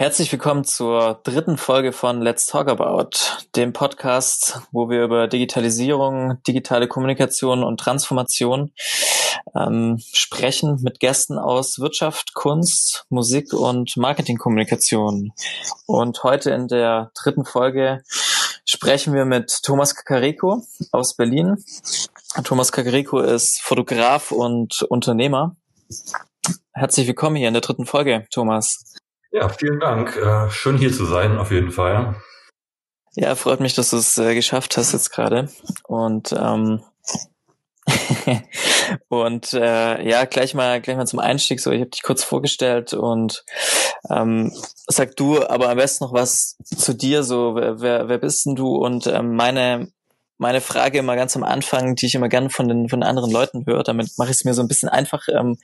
Herzlich willkommen zur dritten Folge von Let's Talk About, dem Podcast, wo wir über Digitalisierung, digitale Kommunikation und Transformation ähm, sprechen mit Gästen aus Wirtschaft, Kunst, Musik und Marketingkommunikation. Und heute in der dritten Folge sprechen wir mit Thomas Kakariko aus Berlin. Thomas Kakariko ist Fotograf und Unternehmer. Herzlich willkommen hier in der dritten Folge, Thomas. Ja, vielen Dank. Äh, schön hier zu sein, auf jeden Fall. Ja, freut mich, dass du es äh, geschafft hast jetzt gerade. Und ähm, und äh, ja, gleich mal gleich mal zum Einstieg. So, ich habe dich kurz vorgestellt und ähm, sag du aber am besten noch was zu dir. So, wer, wer, wer bist denn du? Und ähm, meine meine Frage immer ganz am Anfang, die ich immer gerne von den, von den anderen Leuten höre. Damit mache ich es mir so ein bisschen einfach, ähm,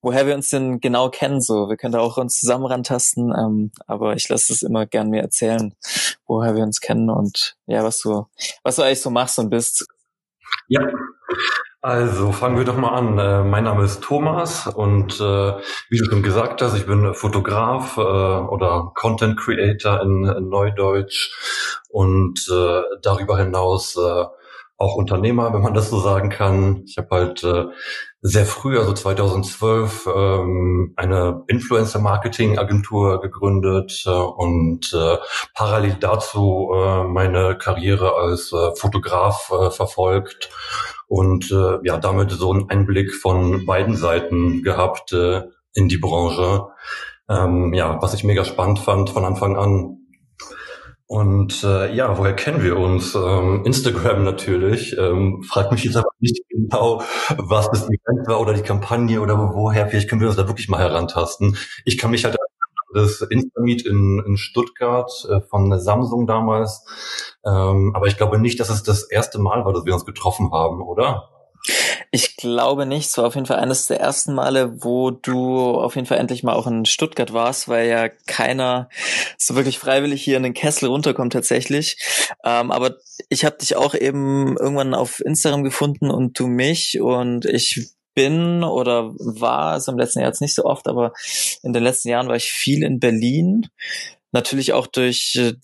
woher wir uns denn genau kennen. So, wir können da auch uns zusammen rantasten, ähm, aber ich lasse es immer gern mir erzählen, woher wir uns kennen und ja, was du, was du eigentlich so machst und bist. Ja, also fangen wir doch mal an. Äh, mein Name ist Thomas und äh, wie du schon gesagt hast, ich bin Fotograf äh, oder Content Creator in, in Neudeutsch und äh, darüber hinaus äh, auch Unternehmer, wenn man das so sagen kann. Ich habe halt äh, sehr früh, also 2012, ähm, eine Influencer-Marketing-Agentur gegründet äh, und äh, parallel dazu äh, meine Karriere als äh, Fotograf äh, verfolgt und äh, ja damit so einen Einblick von beiden Seiten gehabt äh, in die Branche. Ähm, ja, was ich mega spannend fand von Anfang an, und äh, ja, woher kennen wir uns? Ähm, Instagram natürlich. Ähm, frag mich jetzt aber nicht genau, was das Event war oder die Kampagne oder woher. Vielleicht können wir uns da wirklich mal herantasten. Ich kann mich halt das Instameet in, in Stuttgart äh, von Samsung damals. Ähm, aber ich glaube nicht, dass es das erste Mal war, dass wir uns getroffen haben, oder? Ich glaube nicht. Es war auf jeden Fall eines der ersten Male, wo du auf jeden Fall endlich mal auch in Stuttgart warst, weil ja keiner so wirklich freiwillig hier in den Kessel runterkommt tatsächlich. Ähm, aber ich habe dich auch eben irgendwann auf Instagram gefunden und du mich und ich bin oder war, also im letzten Jahr jetzt nicht so oft, aber in den letzten Jahren war ich viel in Berlin natürlich auch durch äh,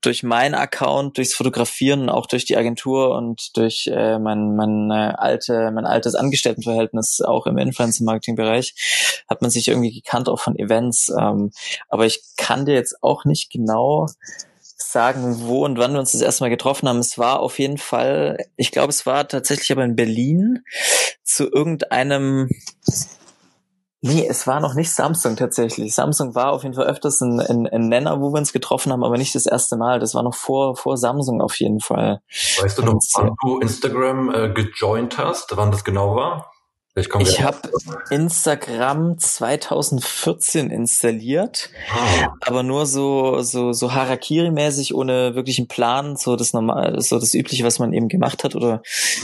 durch mein Account, durchs Fotografieren, auch durch die Agentur und durch äh, mein mein äh, alte mein altes Angestelltenverhältnis auch im Influencer Marketing Bereich hat man sich irgendwie gekannt auch von Events. Ähm, aber ich kann dir jetzt auch nicht genau sagen, wo und wann wir uns das erste Mal getroffen haben. Es war auf jeden Fall, ich glaube, es war tatsächlich aber in Berlin zu irgendeinem Nee, es war noch nicht Samsung tatsächlich. Samsung war auf jeden Fall öfters ein, ein, ein, Nenner, wo wir uns getroffen haben, aber nicht das erste Mal. Das war noch vor, vor Samsung auf jeden Fall. Weißt du noch, wann du Instagram äh, gejoint hast, wann das genau war? Ich habe Instagram 2014 installiert, ah. aber nur so so so Harakiri-mäßig ohne wirklichen Plan, so das normal, so das übliche, was man eben gemacht hat oder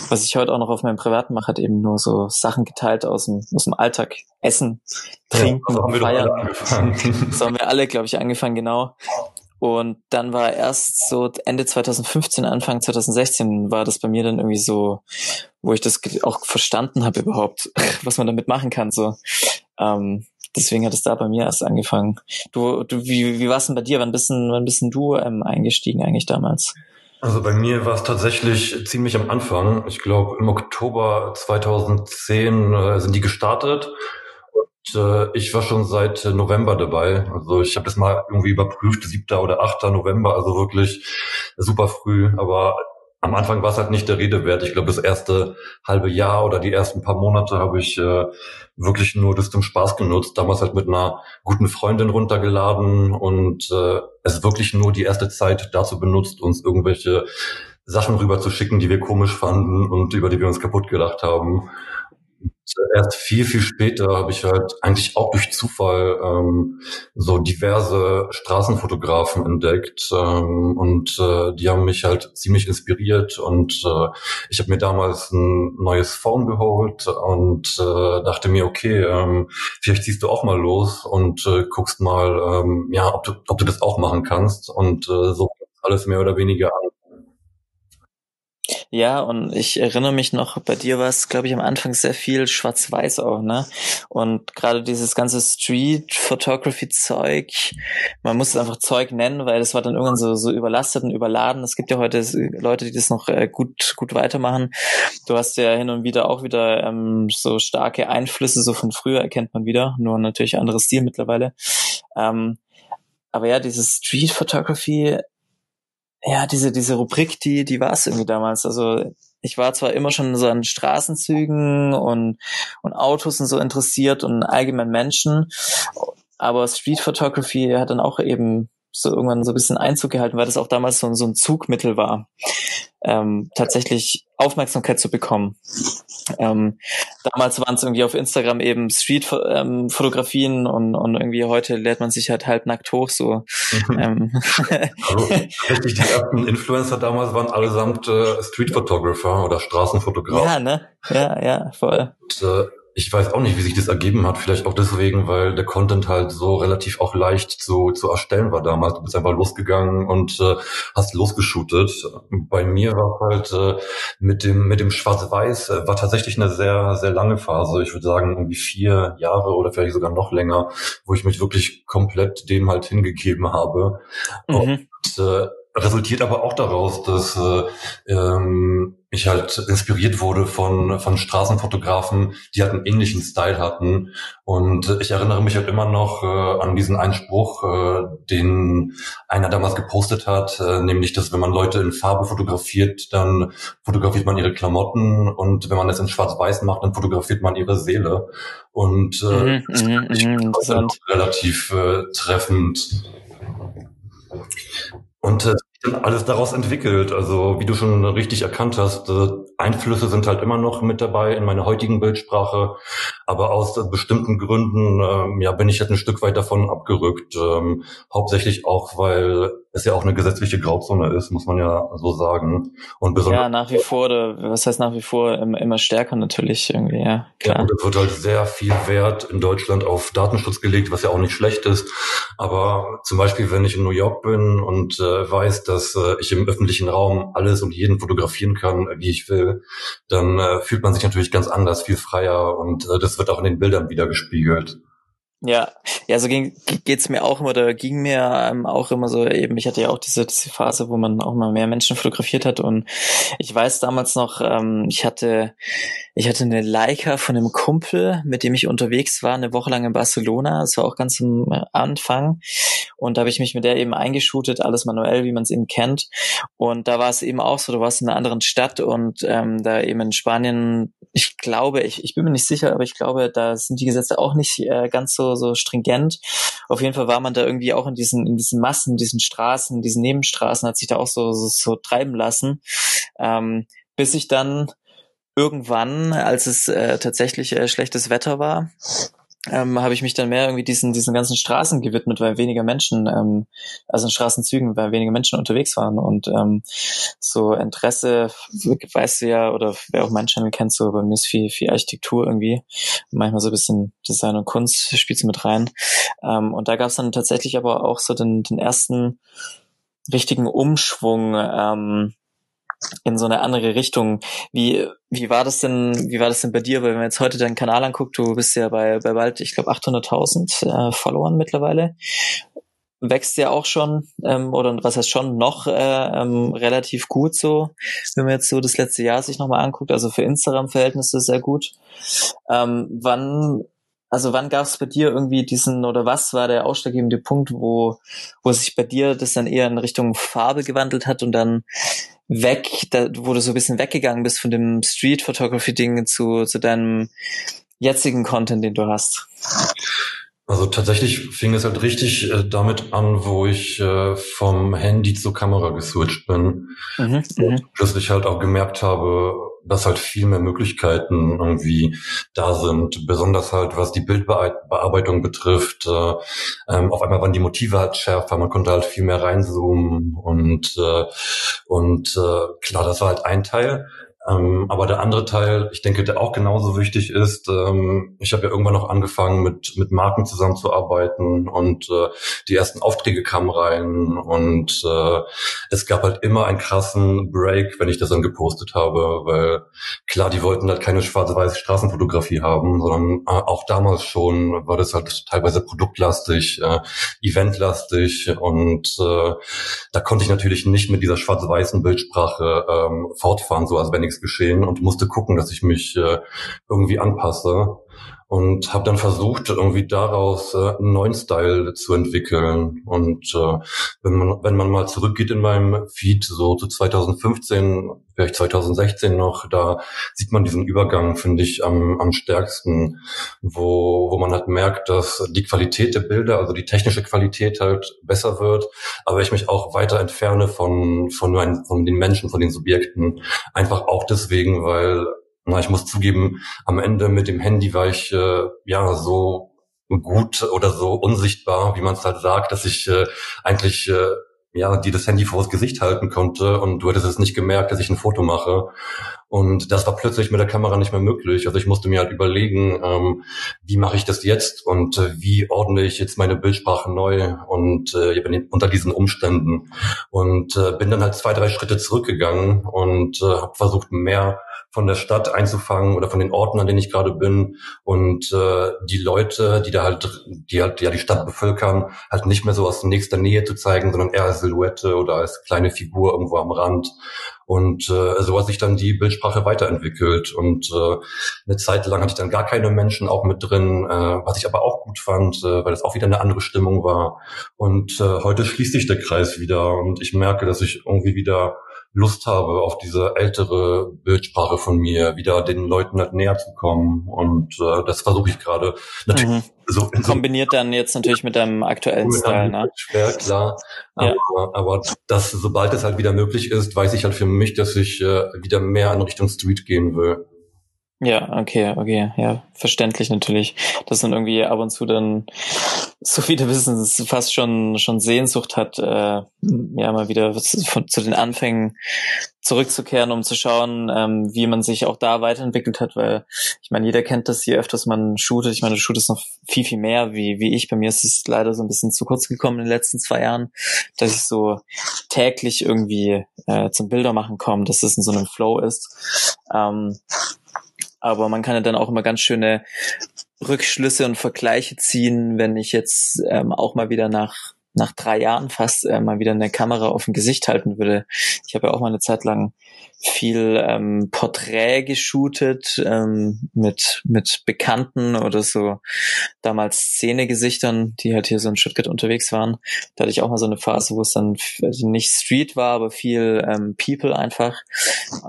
was ich heute auch noch auf meinem privaten mache, hat eben nur so Sachen geteilt aus dem aus dem Alltag, Essen, Trinken, ja, so Feiern. so haben wir alle, glaube ich, angefangen genau. Und dann war erst so Ende 2015, Anfang 2016 war das bei mir dann irgendwie so, wo ich das auch verstanden habe überhaupt, was man damit machen kann. So. Ähm, deswegen hat es da bei mir erst angefangen. Du, du wie, wie war es denn bei dir? Wann bist, denn, wann bist du ähm, eingestiegen eigentlich damals? Also bei mir war es tatsächlich ziemlich am Anfang. Ich glaube, im Oktober 2010 äh, sind die gestartet äh, ich war schon seit November dabei. Also ich habe das mal irgendwie überprüft, siebter oder achter November, also wirklich super früh. Aber am Anfang war es halt nicht der Rede wert. Ich glaube, das erste halbe Jahr oder die ersten paar Monate habe ich äh, wirklich nur das zum Spaß genutzt. Damals halt mit einer guten Freundin runtergeladen und äh, es wirklich nur die erste Zeit dazu benutzt, uns irgendwelche Sachen rüber zu schicken, die wir komisch fanden und über die wir uns kaputt gedacht haben erst viel, viel später habe ich halt eigentlich auch durch Zufall ähm, so diverse Straßenfotografen entdeckt ähm, und äh, die haben mich halt ziemlich inspiriert und äh, ich habe mir damals ein neues Phone geholt und äh, dachte mir, okay, ähm, vielleicht ziehst du auch mal los und äh, guckst mal, ähm, ja, ob du, ob du das auch machen kannst und äh, so alles mehr oder weniger an. Ja, und ich erinnere mich noch, bei dir war es, glaube ich, am Anfang sehr viel schwarz-weiß auch, ne? Und gerade dieses ganze Street-Photography-Zeug, man muss es einfach Zeug nennen, weil das war dann irgendwann so, so überlastet und überladen. Es gibt ja heute Leute, die das noch äh, gut, gut weitermachen. Du hast ja hin und wieder auch wieder ähm, so starke Einflüsse, so von früher erkennt man wieder, nur natürlich anderes Stil mittlerweile. Ähm, aber ja, dieses Street Photography, ja, diese, diese Rubrik, die, die war es irgendwie damals. Also ich war zwar immer schon so an Straßenzügen und, und Autos und so interessiert und allgemein Menschen, aber Street Photography hat dann auch eben so irgendwann so ein bisschen Einzug gehalten, weil das auch damals so, so ein Zugmittel war, ähm, tatsächlich Aufmerksamkeit zu bekommen. Ähm, damals waren es irgendwie auf Instagram eben Street-Fotografien ähm, und, und irgendwie heute lädt man sich halt halbnackt hoch so. Ähm. also, richtig, die ersten Influencer damals waren allesamt äh, Street-Photographer oder Straßenfotografen. Ja, ne? Ja, ja, voll. Und, äh, ich weiß auch nicht, wie sich das ergeben hat. Vielleicht auch deswegen, weil der Content halt so relativ auch leicht zu, zu erstellen war damals. Du bist einfach losgegangen und äh, hast losgeshootet. Bei mir war halt äh, mit dem mit dem Schwarz-Weiß äh, war tatsächlich eine sehr sehr lange Phase. Ich würde sagen irgendwie vier Jahre oder vielleicht sogar noch länger, wo ich mich wirklich komplett dem halt hingegeben habe. Mhm. Und äh, resultiert aber auch daraus, dass äh, ähm, ich halt inspiriert wurde von, von Straßenfotografen, die halt einen ähnlichen Style hatten. Und ich erinnere mich halt immer noch äh, an diesen Einspruch, äh, den einer damals gepostet hat, äh, nämlich, dass wenn man Leute in Farbe fotografiert, dann fotografiert man ihre Klamotten und wenn man es in Schwarz-Weiß macht, dann fotografiert man ihre Seele. Und äh, mhm, das mhm, ich mhm, relativ äh, treffend. Und äh, alles daraus entwickelt. Also wie du schon richtig erkannt hast, äh, Einflüsse sind halt immer noch mit dabei in meiner heutigen Bildsprache, aber aus bestimmten Gründen ähm, ja bin ich jetzt ein Stück weit davon abgerückt. Ähm, hauptsächlich auch, weil es ja auch eine gesetzliche Grauzone ist, muss man ja so sagen. Und besonders ja, nach wie vor, was heißt nach wie vor, immer stärker natürlich irgendwie, ja, klar. Ja, und es wird halt sehr viel Wert in Deutschland auf Datenschutz gelegt, was ja auch nicht schlecht ist. Aber zum Beispiel, wenn ich in New York bin und äh, weiß, dass äh, ich im öffentlichen Raum alles und jeden fotografieren kann, wie ich will, dann äh, fühlt man sich natürlich ganz anders, viel freier und äh, das wird auch in den Bildern wieder gespiegelt. Ja, ja, so ging, geht's mir auch immer, oder ging mir ähm, auch immer so eben, ich hatte ja auch diese, diese Phase, wo man auch mal mehr Menschen fotografiert hat und ich weiß damals noch, ähm, ich hatte, ich hatte eine Leica von einem Kumpel, mit dem ich unterwegs war, eine Woche lang in Barcelona, das war auch ganz am Anfang. Und da habe ich mich mit der eben eingeschootet, alles manuell, wie man es eben kennt. Und da war es eben auch so, du warst in einer anderen Stadt und ähm, da eben in Spanien, ich glaube, ich, ich bin mir nicht sicher, aber ich glaube, da sind die Gesetze auch nicht äh, ganz so so, stringent. Auf jeden Fall war man da irgendwie auch in diesen, in diesen Massen, diesen Straßen, diesen Nebenstraßen, hat sich da auch so, so, so treiben lassen. Ähm, bis ich dann irgendwann, als es äh, tatsächlich äh, schlechtes Wetter war, ähm, habe ich mich dann mehr irgendwie diesen, diesen ganzen Straßen gewidmet, weil weniger Menschen, ähm, also in Straßenzügen, weil weniger Menschen unterwegs waren. Und ähm, so Interesse, weißt du ja, oder wer auch meinen Channel kennt, so bei mir ist viel, viel Architektur irgendwie, manchmal so ein bisschen Design und Kunst spielt sie mit rein. Ähm, und da gab es dann tatsächlich aber auch so den, den ersten richtigen Umschwung, ähm, in so eine andere Richtung. Wie, wie war das denn, wie war das denn bei dir? Weil wenn man jetzt heute deinen Kanal anguckt, du bist ja bei, bei bald, ich glaube, 800.000 äh, Followern mittlerweile. Wächst ja auch schon, ähm, oder was heißt schon, noch äh, ähm, relativ gut so, wenn man jetzt so das letzte Jahr sich nochmal anguckt, also für Instagram-Verhältnisse sehr gut. Ähm, wann also wann gab es bei dir irgendwie diesen oder was war der ausschlaggebende Punkt, wo, wo sich bei dir das dann eher in Richtung Farbe gewandelt hat und dann weg, da, wo du so ein bisschen weggegangen bist von dem Street Photography Ding zu, zu deinem jetzigen Content, den du hast? Also tatsächlich fing es halt richtig äh, damit an, wo ich äh, vom Handy zur Kamera geswitcht bin. Mhm, und mhm. plötzlich halt auch gemerkt habe, dass halt viel mehr Möglichkeiten irgendwie da sind, besonders halt was die Bildbearbeitung betrifft. Äh, ähm, auf einmal waren die Motive halt schärfer, man konnte halt viel mehr reinzoomen und äh, und äh, klar, das war halt ein Teil. Ähm, aber der andere Teil, ich denke, der auch genauso wichtig ist, ähm, ich habe ja irgendwann noch angefangen, mit, mit Marken zusammenzuarbeiten und äh, die ersten Aufträge kamen rein und äh, es gab halt immer einen krassen Break, wenn ich das dann gepostet habe, weil klar, die wollten halt keine schwarz-weiß Straßenfotografie haben, sondern äh, auch damals schon war das halt teilweise produktlastig, äh, eventlastig und äh, da konnte ich natürlich nicht mit dieser schwarz-weißen Bildsprache ähm, fortfahren, so als wenn ich nichts geschehen und musste gucken, dass ich mich äh, irgendwie anpasse und habe dann versucht, irgendwie daraus äh, einen neuen Style zu entwickeln. Und äh, wenn man wenn man mal zurückgeht in meinem Feed so zu 2015, vielleicht 2016 noch, da sieht man diesen Übergang, finde ich, am, am stärksten, wo wo man halt merkt, dass die Qualität der Bilder, also die technische Qualität halt besser wird, aber ich mich auch weiter entferne von von, mein, von den Menschen, von den Subjekten, einfach auch deswegen, weil na, ich muss zugeben, am Ende mit dem Handy war ich äh, ja so gut oder so unsichtbar, wie man es halt sagt, dass ich äh, eigentlich äh, ja die das Handy vor das Gesicht halten konnte und du hättest es nicht gemerkt, dass ich ein Foto mache. Und das war plötzlich mit der Kamera nicht mehr möglich. Also ich musste mir halt überlegen, ähm, wie mache ich das jetzt und äh, wie ordne ich jetzt meine Bildsprache neu und äh, unter diesen Umständen. Und äh, bin dann halt zwei, drei Schritte zurückgegangen und äh, habe versucht, mehr von der Stadt einzufangen oder von den Orten, an denen ich gerade bin und äh, die Leute, die da halt, die halt ja die Stadt bevölkern, halt nicht mehr so aus nächster Nähe zu zeigen, sondern eher als Silhouette oder als kleine Figur irgendwo am Rand. Und äh, so hat sich dann die Bildsprache weiterentwickelt. Und äh, eine Zeit lang hatte ich dann gar keine Menschen auch mit drin, äh, was ich aber auch gut fand, äh, weil es auch wieder eine andere Stimmung war. Und äh, heute schließt sich der Kreis wieder und ich merke, dass ich irgendwie wieder Lust habe, auf diese ältere Bildsprache von mir wieder den Leuten halt näher zu kommen. Und äh, das versuche ich gerade natürlich mhm. so, Kombiniert dann jetzt natürlich mit deinem aktuellen mit Style, ne? Schwer, klar. Ja. Aber, aber das, sobald es halt wieder möglich ist, weiß ich halt für mich, dass ich äh, wieder mehr in Richtung Street gehen will. Ja, okay, okay, ja, verständlich natürlich, dass man irgendwie ab und zu dann, so viele wissen, es fast schon schon Sehnsucht hat, äh, ja mal wieder von, zu den Anfängen zurückzukehren, um zu schauen, ähm, wie man sich auch da weiterentwickelt hat, weil ich meine, jeder kennt das, je öfters man shootet, ich meine, du shootest noch viel, viel mehr wie, wie ich. Bei mir ist es leider so ein bisschen zu kurz gekommen in den letzten zwei Jahren, dass ich so täglich irgendwie äh, zum Bildermachen komme, dass es in so einem Flow ist. Ähm, aber man kann ja dann auch immer ganz schöne Rückschlüsse und Vergleiche ziehen, wenn ich jetzt ähm, auch mal wieder nach nach drei Jahren fast äh, mal wieder eine Kamera auf dem Gesicht halten würde. Ich habe ja auch mal eine Zeit lang viel ähm, Porträt geshootet ähm, mit mit Bekannten oder so damals Szenegesichtern, die halt hier so in Stuttgart unterwegs waren. Da hatte ich auch mal so eine Phase, wo es dann also nicht Street war, aber viel ähm, People einfach.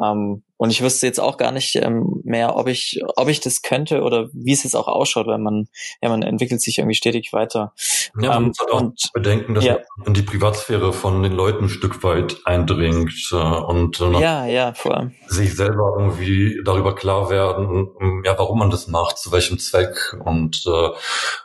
Ähm, und ich wüsste jetzt auch gar nicht ähm, mehr, ob ich, ob ich das könnte oder wie es jetzt auch ausschaut, weil man, ja, man entwickelt sich irgendwie stetig weiter. Ja, man ähm, muss halt auch und, bedenken, dass ja. man in die Privatsphäre von den Leuten ein Stück weit eindringt äh, und äh, ja, ja, vor allem. sich selber irgendwie darüber klar werden, ja, warum man das macht, zu welchem Zweck und äh,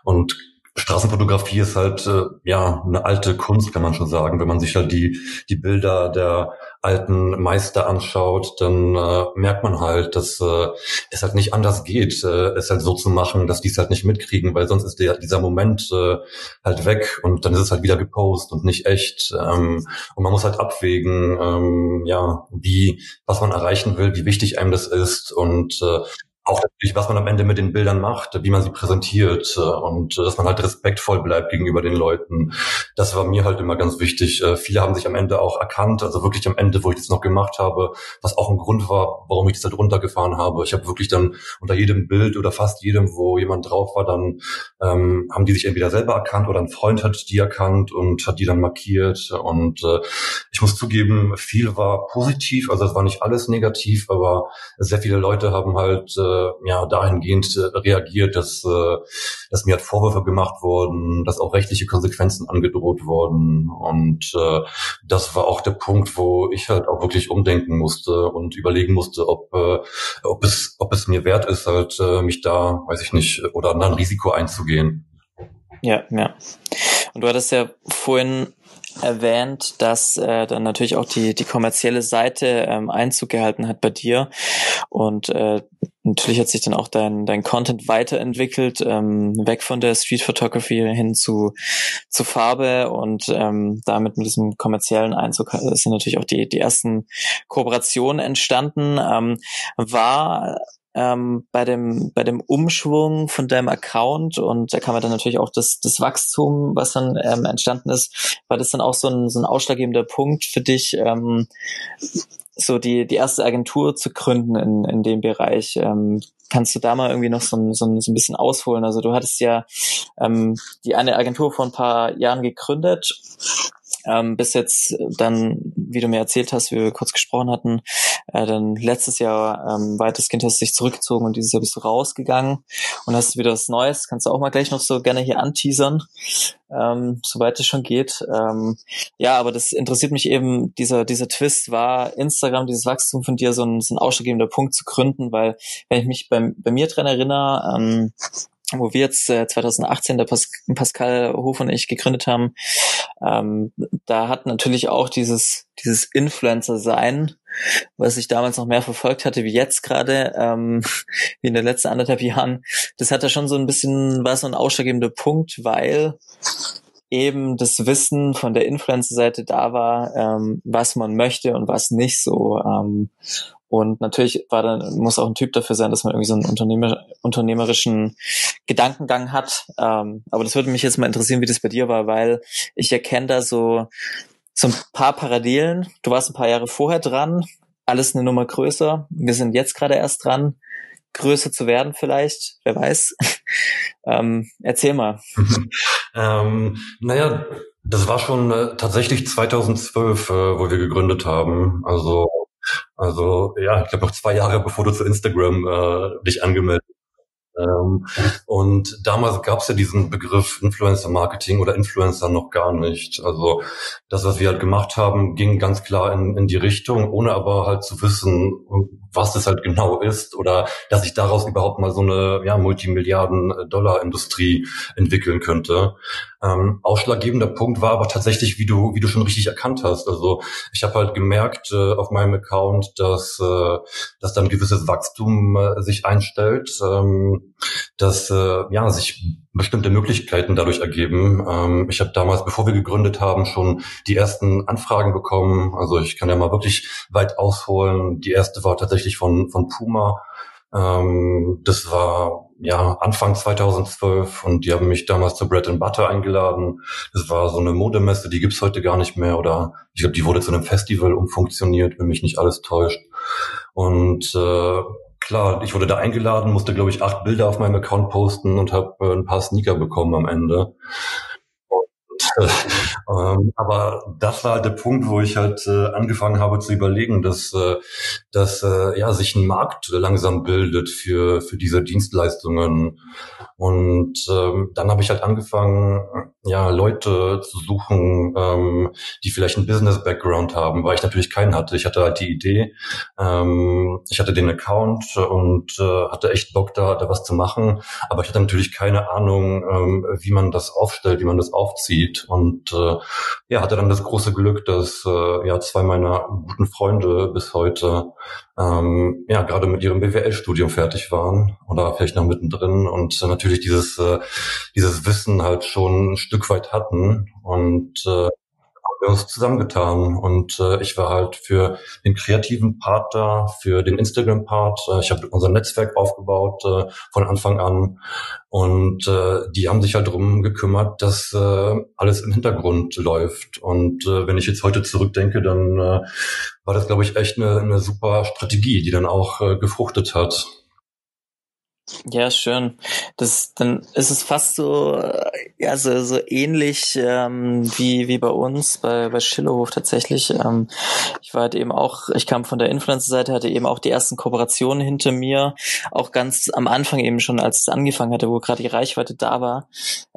und Straßenfotografie ist halt äh, ja eine alte Kunst, kann man schon sagen. Wenn man sich halt die die Bilder der alten Meister anschaut, dann äh, merkt man halt, dass äh, es halt nicht anders geht, äh, es halt so zu machen, dass die es halt nicht mitkriegen, weil sonst ist der, dieser Moment äh, halt weg und dann ist es halt wieder gepostet und nicht echt. Ähm, und man muss halt abwägen, ähm, ja, wie, was man erreichen will, wie wichtig einem das ist und äh, auch natürlich, was man am Ende mit den Bildern macht, wie man sie präsentiert äh, und äh, dass man halt respektvoll bleibt gegenüber den Leuten. Das war mir halt immer ganz wichtig. Äh, viele haben sich am Ende auch erkannt, also wirklich am Ende, wo ich das noch gemacht habe, was auch ein Grund war, warum ich das halt runtergefahren habe. Ich habe wirklich dann unter jedem Bild oder fast jedem, wo jemand drauf war, dann ähm, haben die sich entweder selber erkannt oder ein Freund hat die erkannt und hat die dann markiert. Und äh, ich muss zugeben, viel war positiv, also es war nicht alles negativ, aber sehr viele Leute haben halt äh, äh, ja dahingehend äh, reagiert, dass, äh, dass mir halt Vorwürfe gemacht wurden, dass auch rechtliche Konsequenzen angedroht wurden. Und äh, das war auch der Punkt, wo ich halt auch wirklich umdenken musste und überlegen musste, ob, äh, ob, es, ob es mir wert ist, halt äh, mich da, weiß ich nicht, oder ein Risiko einzugehen. Ja, ja. Und du hattest ja vorhin erwähnt, dass äh, dann natürlich auch die, die kommerzielle Seite ähm, Einzug gehalten hat bei dir. Und äh, natürlich hat sich dann auch dein, dein Content weiterentwickelt, ähm, weg von der Street Photography hin zu, zu Farbe und ähm, damit mit diesem kommerziellen Einzug sind natürlich auch die, die ersten Kooperationen entstanden. Ähm, war ähm, bei dem bei dem Umschwung von deinem Account und da kann man dann natürlich auch das das Wachstum, was dann ähm, entstanden ist, war das dann auch so ein so ein ausschlaggebender Punkt für dich, ähm, so die die erste Agentur zu gründen in in dem Bereich. Ähm, kannst du da mal irgendwie noch so, so, so ein bisschen ausholen? Also du hattest ja ähm, die eine Agentur vor ein paar Jahren gegründet ähm, bis jetzt dann, wie du mir erzählt hast, wie wir kurz gesprochen hatten, äh, dann letztes Jahr ähm, weitestgehend hast du dich zurückgezogen und dieses Jahr bist du rausgegangen und hast wieder was Neues. Kannst du auch mal gleich noch so gerne hier anteasern, ähm, soweit es schon geht. Ähm, ja, aber das interessiert mich eben, dieser, dieser Twist war Instagram, dieses Wachstum von dir so ein, so ein ausschlaggebender Punkt zu gründen, weil wenn ich mich bei, bei mir dran erinnere, ähm, wo wir jetzt äh, 2018 der Pas Pascal Hof und ich gegründet haben, ähm, da hat natürlich auch dieses dieses Influencer sein, was ich damals noch mehr verfolgt hatte wie jetzt gerade, ähm, wie in den letzten anderthalb Jahren, das hat da schon so ein bisschen war so ein ausschlaggebender Punkt, weil eben das Wissen von der Influencer-Seite da war, ähm, was man möchte und was nicht so. Ähm, und natürlich war dann, muss auch ein Typ dafür sein, dass man irgendwie so einen Unternehmer, unternehmerischen Gedankengang hat. Ähm, aber das würde mich jetzt mal interessieren, wie das bei dir war, weil ich erkenne da so, so ein paar Parallelen. Du warst ein paar Jahre vorher dran, alles eine Nummer größer. Wir sind jetzt gerade erst dran, größer zu werden vielleicht, wer weiß. ähm, erzähl mal. ähm, naja, das war schon äh, tatsächlich 2012, äh, wo wir gegründet haben. Also also ja, ich glaube noch zwei Jahre bevor du zu Instagram äh, dich angemeldet ähm, und damals gab es ja diesen Begriff Influencer Marketing oder Influencer noch gar nicht. Also das, was wir halt gemacht haben, ging ganz klar in, in die Richtung, ohne aber halt zu wissen, was das halt genau ist oder dass sich daraus überhaupt mal so eine ja, Multimilliarden-Dollar-Industrie entwickeln könnte. Ähm, ausschlaggebender Punkt war aber tatsächlich, wie du, wie du schon richtig erkannt hast. Also ich habe halt gemerkt äh, auf meinem Account, dass, äh, dass dann gewisses Wachstum äh, sich einstellt, ähm, dass äh, ja sich bestimmte Möglichkeiten dadurch ergeben. Ähm, ich habe damals, bevor wir gegründet haben, schon die ersten Anfragen bekommen. Also ich kann ja mal wirklich weit ausholen. Die erste war tatsächlich von, von Puma. Ähm, das war ja Anfang 2012 und die haben mich damals zur Bread and Butter eingeladen. Das war so eine Modemesse, die gibt's heute gar nicht mehr oder ich glaube, die wurde zu einem Festival umfunktioniert, wenn mich nicht alles täuscht. Und äh, klar, ich wurde da eingeladen, musste, glaube ich, acht Bilder auf meinem Account posten und habe äh, ein paar Sneaker bekommen am Ende. ähm, aber das war der Punkt, wo ich halt äh, angefangen habe zu überlegen, dass, äh, dass äh, ja, sich ein Markt langsam bildet für, für diese Dienstleistungen. Und ähm, dann habe ich halt angefangen, ja, Leute zu suchen, ähm, die vielleicht einen Business-Background haben, weil ich natürlich keinen hatte. Ich hatte halt die Idee, ähm, ich hatte den Account und äh, hatte echt Bock da, da was zu machen, aber ich hatte natürlich keine Ahnung, ähm, wie man das aufstellt, wie man das aufzieht und äh, ja, hatte dann das große Glück, dass äh, ja zwei meiner guten Freunde bis heute ähm, ja gerade mit ihrem BWL-Studium fertig waren oder vielleicht noch mittendrin und natürlich dieses äh, dieses Wissen halt schon ein Stück weit hatten und äh, wir uns zusammengetan und äh, ich war halt für den kreativen Part da, für den Instagram-Part. Äh, ich habe unser Netzwerk aufgebaut äh, von Anfang an und äh, die haben sich halt darum gekümmert, dass äh, alles im Hintergrund läuft. Und äh, wenn ich jetzt heute zurückdenke, dann äh, war das, glaube ich, echt eine, eine super Strategie, die dann auch äh, gefruchtet hat. Ja, schön. Das, dann ist es fast so, ja, so, so ähnlich ähm, wie, wie bei uns, bei, bei Schillerhof tatsächlich. Ähm, ich war halt eben auch, ich kam von der Influencer-Seite, hatte eben auch die ersten Kooperationen hinter mir. Auch ganz am Anfang eben schon, als es angefangen hatte, wo gerade die Reichweite da war,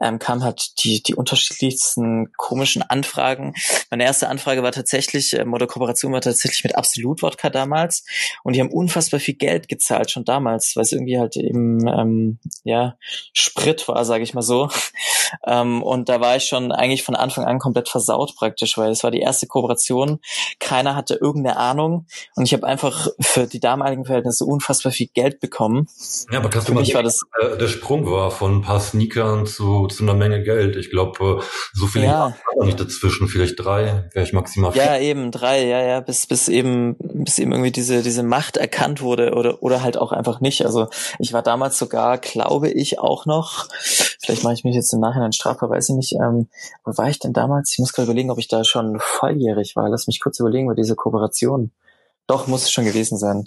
ähm, kam halt die, die unterschiedlichsten komischen Anfragen. Meine erste Anfrage war tatsächlich, ähm, oder Kooperation war tatsächlich mit Absolut Wodka damals. Und die haben unfassbar viel Geld gezahlt, schon damals, weil es irgendwie halt eben im ähm, ja, Sprit war, sage ich mal so. Ähm, und da war ich schon eigentlich von Anfang an komplett versaut praktisch, weil es war die erste Kooperation. Keiner hatte irgendeine Ahnung und ich habe einfach für die damaligen Verhältnisse unfassbar viel Geld bekommen. Ja, aber kannst du mal sagen, äh, der Sprung war von ein paar Sneakern zu, zu einer Menge Geld. Ich glaube, äh, so viele ja. Jahre nicht dazwischen, vielleicht drei, wäre ich maximal vier. Ja, eben drei, ja, ja, bis, bis eben, bis eben irgendwie diese, diese Macht erkannt wurde oder, oder halt auch einfach nicht. Also ich war damals sogar, glaube ich, auch noch, vielleicht mache ich mich jetzt im Nachhinein strafbar, weiß ich nicht, ähm, wo war ich denn damals? Ich muss gerade überlegen, ob ich da schon volljährig war. Lass mich kurz überlegen bei dieser Kooperation. Doch, muss es schon gewesen sein.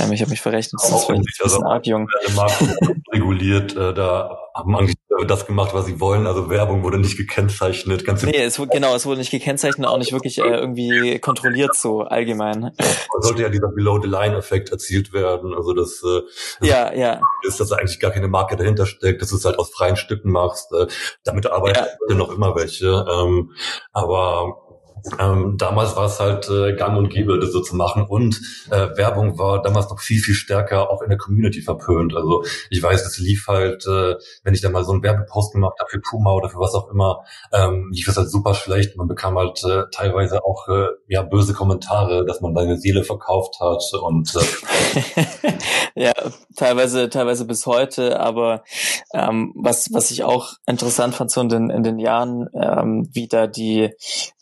Ähm, ich habe mich verrechnet. Das ist ein bisschen arg jung. reguliert, äh, da haben eigentlich das gemacht, was sie wollen. Also Werbung wurde nicht gekennzeichnet. Ganz nee, es, genau, es wurde nicht gekennzeichnet, auch nicht wirklich äh, irgendwie kontrolliert so allgemein. Da sollte ja dieser Below-the-Line-Effekt erzielt werden. Also das, äh, ja, ja. ist, dass da eigentlich gar keine Marke dahinter steckt, dass du es halt aus freien Stücken machst. Äh, damit arbeiten ja. noch immer welche. Ähm, aber ähm, damals war es halt äh, gang und gäbe, das so zu machen. Und äh, Werbung war damals noch viel, viel stärker auch in der Community verpönt. Also ich weiß, es lief halt, äh, wenn ich da mal so einen Werbepost gemacht habe für Puma oder für was auch immer, ähm, lief es halt super schlecht. Man bekam halt äh, teilweise auch äh, ja böse Kommentare, dass man seine Seele verkauft hat und äh, ja, teilweise, teilweise bis heute. Aber ähm, was was ich auch interessant fand so in den in den Jahren, ähm, wie da die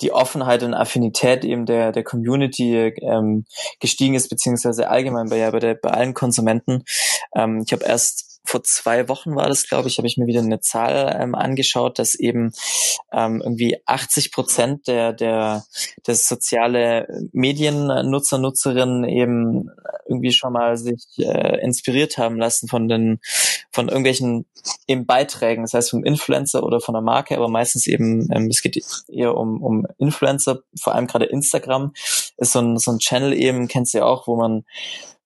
die Offenheit Offenheit und Affinität eben der, der Community ähm, gestiegen ist, beziehungsweise allgemein bei, ja, bei, der, bei allen Konsumenten. Ähm, ich habe erst vor zwei Wochen war das, glaube ich, habe ich mir wieder eine Zahl ähm, angeschaut, dass eben ähm, irgendwie 80 Prozent der, der, der soziale Mediennutzer, Nutzerinnen eben irgendwie schon mal sich äh, inspiriert haben lassen von den, von irgendwelchen eben Beiträgen, das heißt vom Influencer oder von der Marke, aber meistens eben, ähm, es geht eher um, um Influencer, vor allem gerade Instagram ist so ein, so ein Channel eben, kennst du ja auch, wo man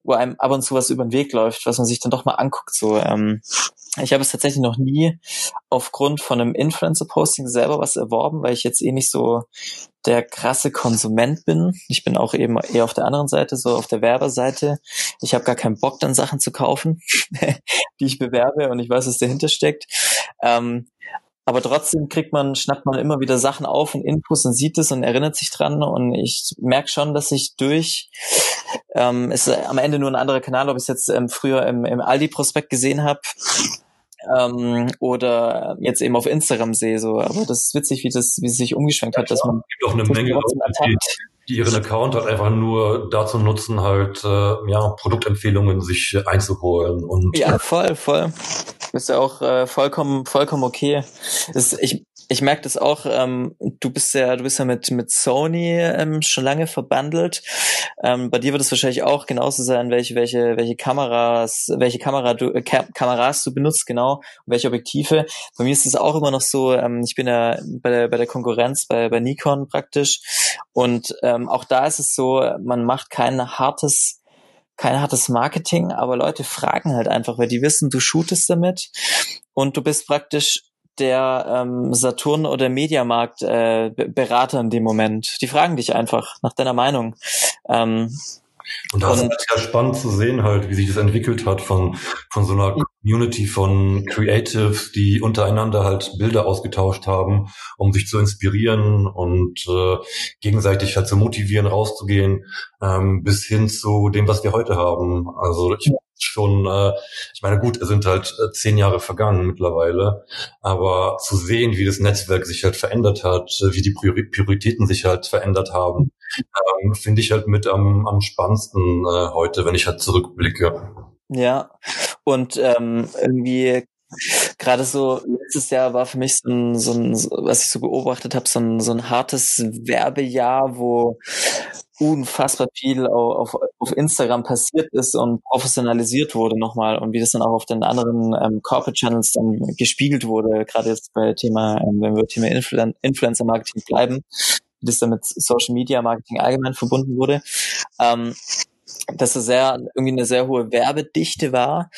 wo einem ab und zu was über den Weg läuft, was man sich dann doch mal anguckt. So, ähm, ich habe es tatsächlich noch nie aufgrund von einem Influencer-Posting selber was erworben, weil ich jetzt eh nicht so der krasse Konsument bin. Ich bin auch eben eher auf der anderen Seite, so auf der Werberseite. Ich habe gar keinen Bock, dann Sachen zu kaufen, die ich bewerbe und ich weiß, was dahinter steckt. Ähm, aber trotzdem kriegt man, schnappt man immer wieder Sachen auf und Infos und sieht es und erinnert sich dran. Und ich merke schon, dass ich durch, ähm, ist am Ende nur ein anderer Kanal, ob ich es jetzt ähm, früher im, im Aldi-Prospekt gesehen habe ähm, oder jetzt eben auf Instagram sehe. So. Aber das ist witzig, wie das, wie es sich umgeschwenkt hat, dass man. Es gibt auch eine Menge Leute, die, die ihren Account halt einfach nur dazu nutzen, halt äh, ja Produktempfehlungen sich einzuholen und ja voll voll ist ja auch äh, vollkommen vollkommen okay. Das, ich ich merke das auch. Ähm, du bist ja du bist ja mit mit Sony ähm, schon lange verbandelt. Ähm, bei dir wird es wahrscheinlich auch genauso sein, welche welche welche Kameras welche Kamera du äh, Ka Kameras du benutzt genau welche Objektive. Bei mir ist es auch immer noch so. Ähm, ich bin ja bei der bei der Konkurrenz bei bei Nikon praktisch und ähm, auch da ist es so, man macht kein hartes kein hartes Marketing, aber Leute fragen halt einfach, weil die wissen, du shootest damit und du bist praktisch der ähm, Saturn oder Mediamarkt äh, Berater in dem Moment. Die fragen dich einfach nach deiner Meinung. Ähm, und da ist es ja spannend zu sehen halt, wie sich das entwickelt hat von, von so einer Community von Creatives, die untereinander halt Bilder ausgetauscht haben, um sich zu inspirieren und äh, gegenseitig halt zu motivieren, rauszugehen, ähm, bis hin zu dem, was wir heute haben. Also ich schon, äh, ich meine, gut, es sind halt äh, zehn Jahre vergangen mittlerweile, aber zu sehen, wie das Netzwerk sich halt verändert hat, äh, wie die Prioritäten sich halt verändert haben, ähm, finde ich halt mit am, am spannendsten äh, heute, wenn ich halt zurückblicke. Ja, und ähm, irgendwie gerade so letztes Jahr war für mich so ein, so ein was ich so beobachtet habe, so ein, so ein hartes Werbejahr, wo unfassbar viel auf, auf Instagram passiert ist und professionalisiert wurde nochmal und wie das dann auch auf den anderen ähm, Corporate Channels dann gespiegelt wurde, gerade jetzt bei Thema, ähm, wenn wir Thema Influen Influencer Marketing bleiben, wie das dann mit Social Media Marketing allgemein verbunden wurde. Ähm, dass es sehr irgendwie eine sehr hohe Werbedichte war.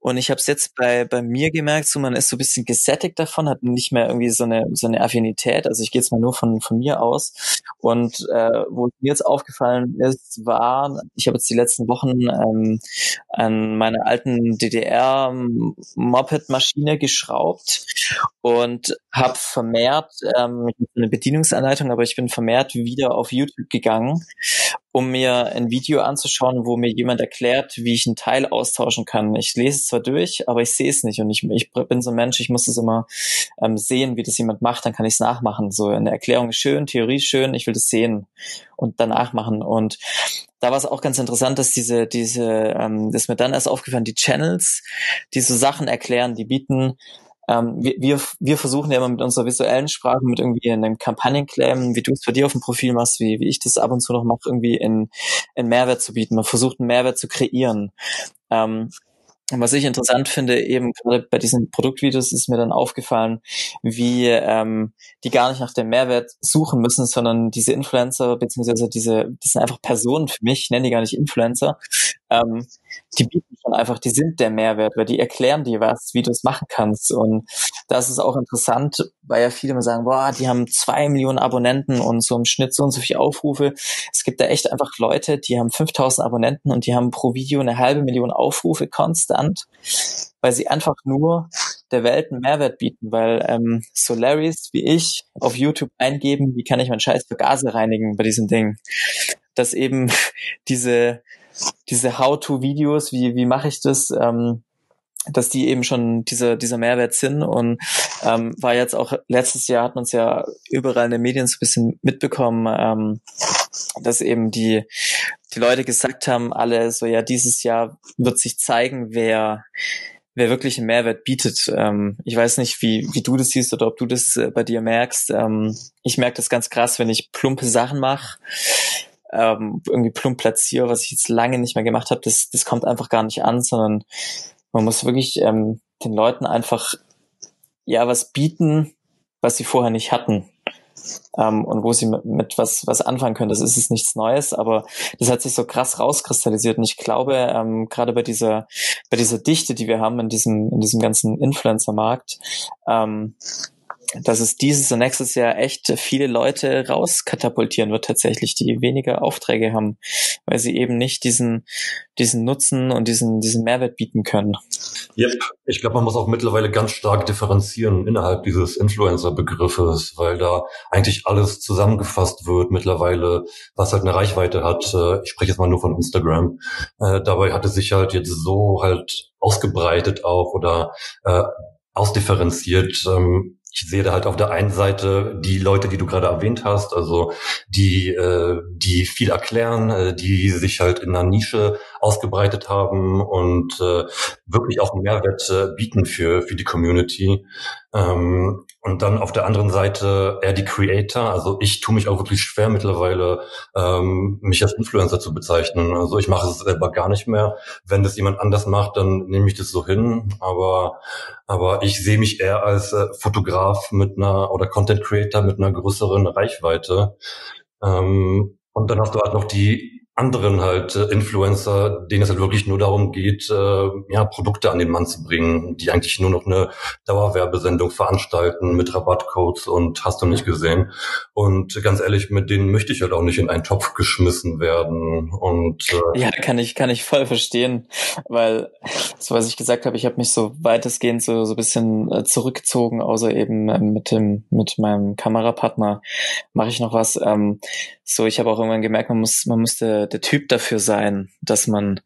Und ich habe es jetzt bei bei mir gemerkt, so man ist so ein bisschen gesättigt davon, hat nicht mehr irgendwie so eine so eine Affinität. Also ich gehe jetzt mal nur von von mir aus. Und äh, wo mir jetzt aufgefallen ist, war, ich habe jetzt die letzten Wochen ähm, an meiner alten DDR Moped-Maschine geschraubt und habe vermehrt ähm, eine Bedienungsanleitung, aber ich bin vermehrt wieder auf YouTube gegangen um mir ein Video anzuschauen, wo mir jemand erklärt, wie ich ein Teil austauschen kann. Ich lese es zwar durch, aber ich sehe es nicht und ich, ich bin so ein Mensch, ich muss es immer ähm, sehen, wie das jemand macht, dann kann ich es nachmachen. So eine Erklärung ist schön, Theorie ist schön, ich will das sehen und danach machen. Und da war es auch ganz interessant, dass diese, diese, ähm, das ist mir dann erst aufgefallen, die Channels, die so Sachen erklären, die bieten ähm, wir, wir, wir versuchen ja immer mit unserer visuellen Sprache, mit irgendwie einem Kampagnenclaim, wie du es bei dir auf dem Profil machst, wie, wie ich das ab und zu noch mache, irgendwie in, in Mehrwert zu bieten. Man versucht einen Mehrwert zu kreieren. Ähm, und was ich interessant finde, eben gerade bei diesen Produktvideos ist mir dann aufgefallen, wie ähm, die gar nicht nach dem Mehrwert suchen müssen, sondern diese Influencer, beziehungsweise diese, die sind einfach Personen für mich, ich nenne die gar nicht Influencer, ähm, die bieten schon einfach, die sind der Mehrwert, weil die erklären dir was, wie du es machen kannst. Und das ist auch interessant, weil ja viele immer sagen, boah, die haben zwei Millionen Abonnenten und so im Schnitt so und so viele Aufrufe. Es gibt da echt einfach Leute, die haben 5000 Abonnenten und die haben pro Video eine halbe Million Aufrufe konstant, weil sie einfach nur der Welt einen Mehrwert bieten, weil ähm, so Larrys wie ich auf YouTube eingeben, wie kann ich meinen Scheiß für Gase reinigen bei diesem Ding. Dass eben diese diese How-to-Videos, wie, wie mache ich das, ähm, dass die eben schon diese, dieser Mehrwert sind und ähm, war jetzt auch letztes Jahr hat man es ja überall in den Medien so ein bisschen mitbekommen, ähm, dass eben die die Leute gesagt haben, alle so ja dieses Jahr wird sich zeigen, wer wer wirklich einen Mehrwert bietet. Ähm, ich weiß nicht, wie, wie du das siehst oder ob du das äh, bei dir merkst. Ähm, ich merke das ganz krass, wenn ich plumpe Sachen mache ähm, irgendwie plump platziere, was ich jetzt lange nicht mehr gemacht habe, das, das kommt einfach gar nicht an, sondern man muss wirklich ähm, den Leuten einfach ja was bieten, was sie vorher nicht hatten. Ähm, und wo sie mit, mit, was, was anfangen können. Das ist es nichts Neues, aber das hat sich so krass rauskristallisiert. Und ich glaube, ähm, gerade bei dieser, bei dieser Dichte, die wir haben in diesem, in diesem ganzen Influencer-Markt, ähm, dass es dieses und nächstes Jahr echt viele Leute rauskatapultieren wird tatsächlich, die weniger Aufträge haben, weil sie eben nicht diesen, diesen Nutzen und diesen, diesen Mehrwert bieten können. Yep. Ich glaube, man muss auch mittlerweile ganz stark differenzieren innerhalb dieses Influencer-Begriffes, weil da eigentlich alles zusammengefasst wird mittlerweile, was halt eine Reichweite hat. Äh, ich spreche jetzt mal nur von Instagram. Äh, dabei hat es sich halt jetzt so halt ausgebreitet auch oder äh, ausdifferenziert. Ähm, ich sehe da halt auf der einen Seite die Leute, die du gerade erwähnt hast, also die, äh, die viel erklären, äh, die sich halt in einer Nische ausgebreitet haben und äh, wirklich auch Mehrwert äh, bieten für, für die Community. Ähm, und dann auf der anderen Seite eher die Creator. Also ich tue mich auch wirklich schwer mittlerweile, ähm, mich als Influencer zu bezeichnen. Also ich mache es selber gar nicht mehr. Wenn das jemand anders macht, dann nehme ich das so hin. Aber, aber ich sehe mich eher als äh, Fotograf mit einer oder Content Creator mit einer größeren Reichweite. Ähm, und dann hast du halt noch die anderen halt äh, Influencer, denen es halt wirklich nur darum geht, äh, ja, Produkte an den Mann zu bringen, die eigentlich nur noch eine Dauerwerbesendung veranstalten mit Rabattcodes und hast du nicht gesehen. Und ganz ehrlich, mit denen möchte ich halt auch nicht in einen Topf geschmissen werden. Und äh, ja, kann ich kann ich voll verstehen, weil so was ich gesagt habe, ich habe mich so weitestgehend so so bisschen äh, zurückgezogen, außer eben ähm, mit dem mit meinem Kamerapartner mache ich noch was. Ähm, so, ich habe auch irgendwann gemerkt, man muss man musste der, Typ dafür sein, dass man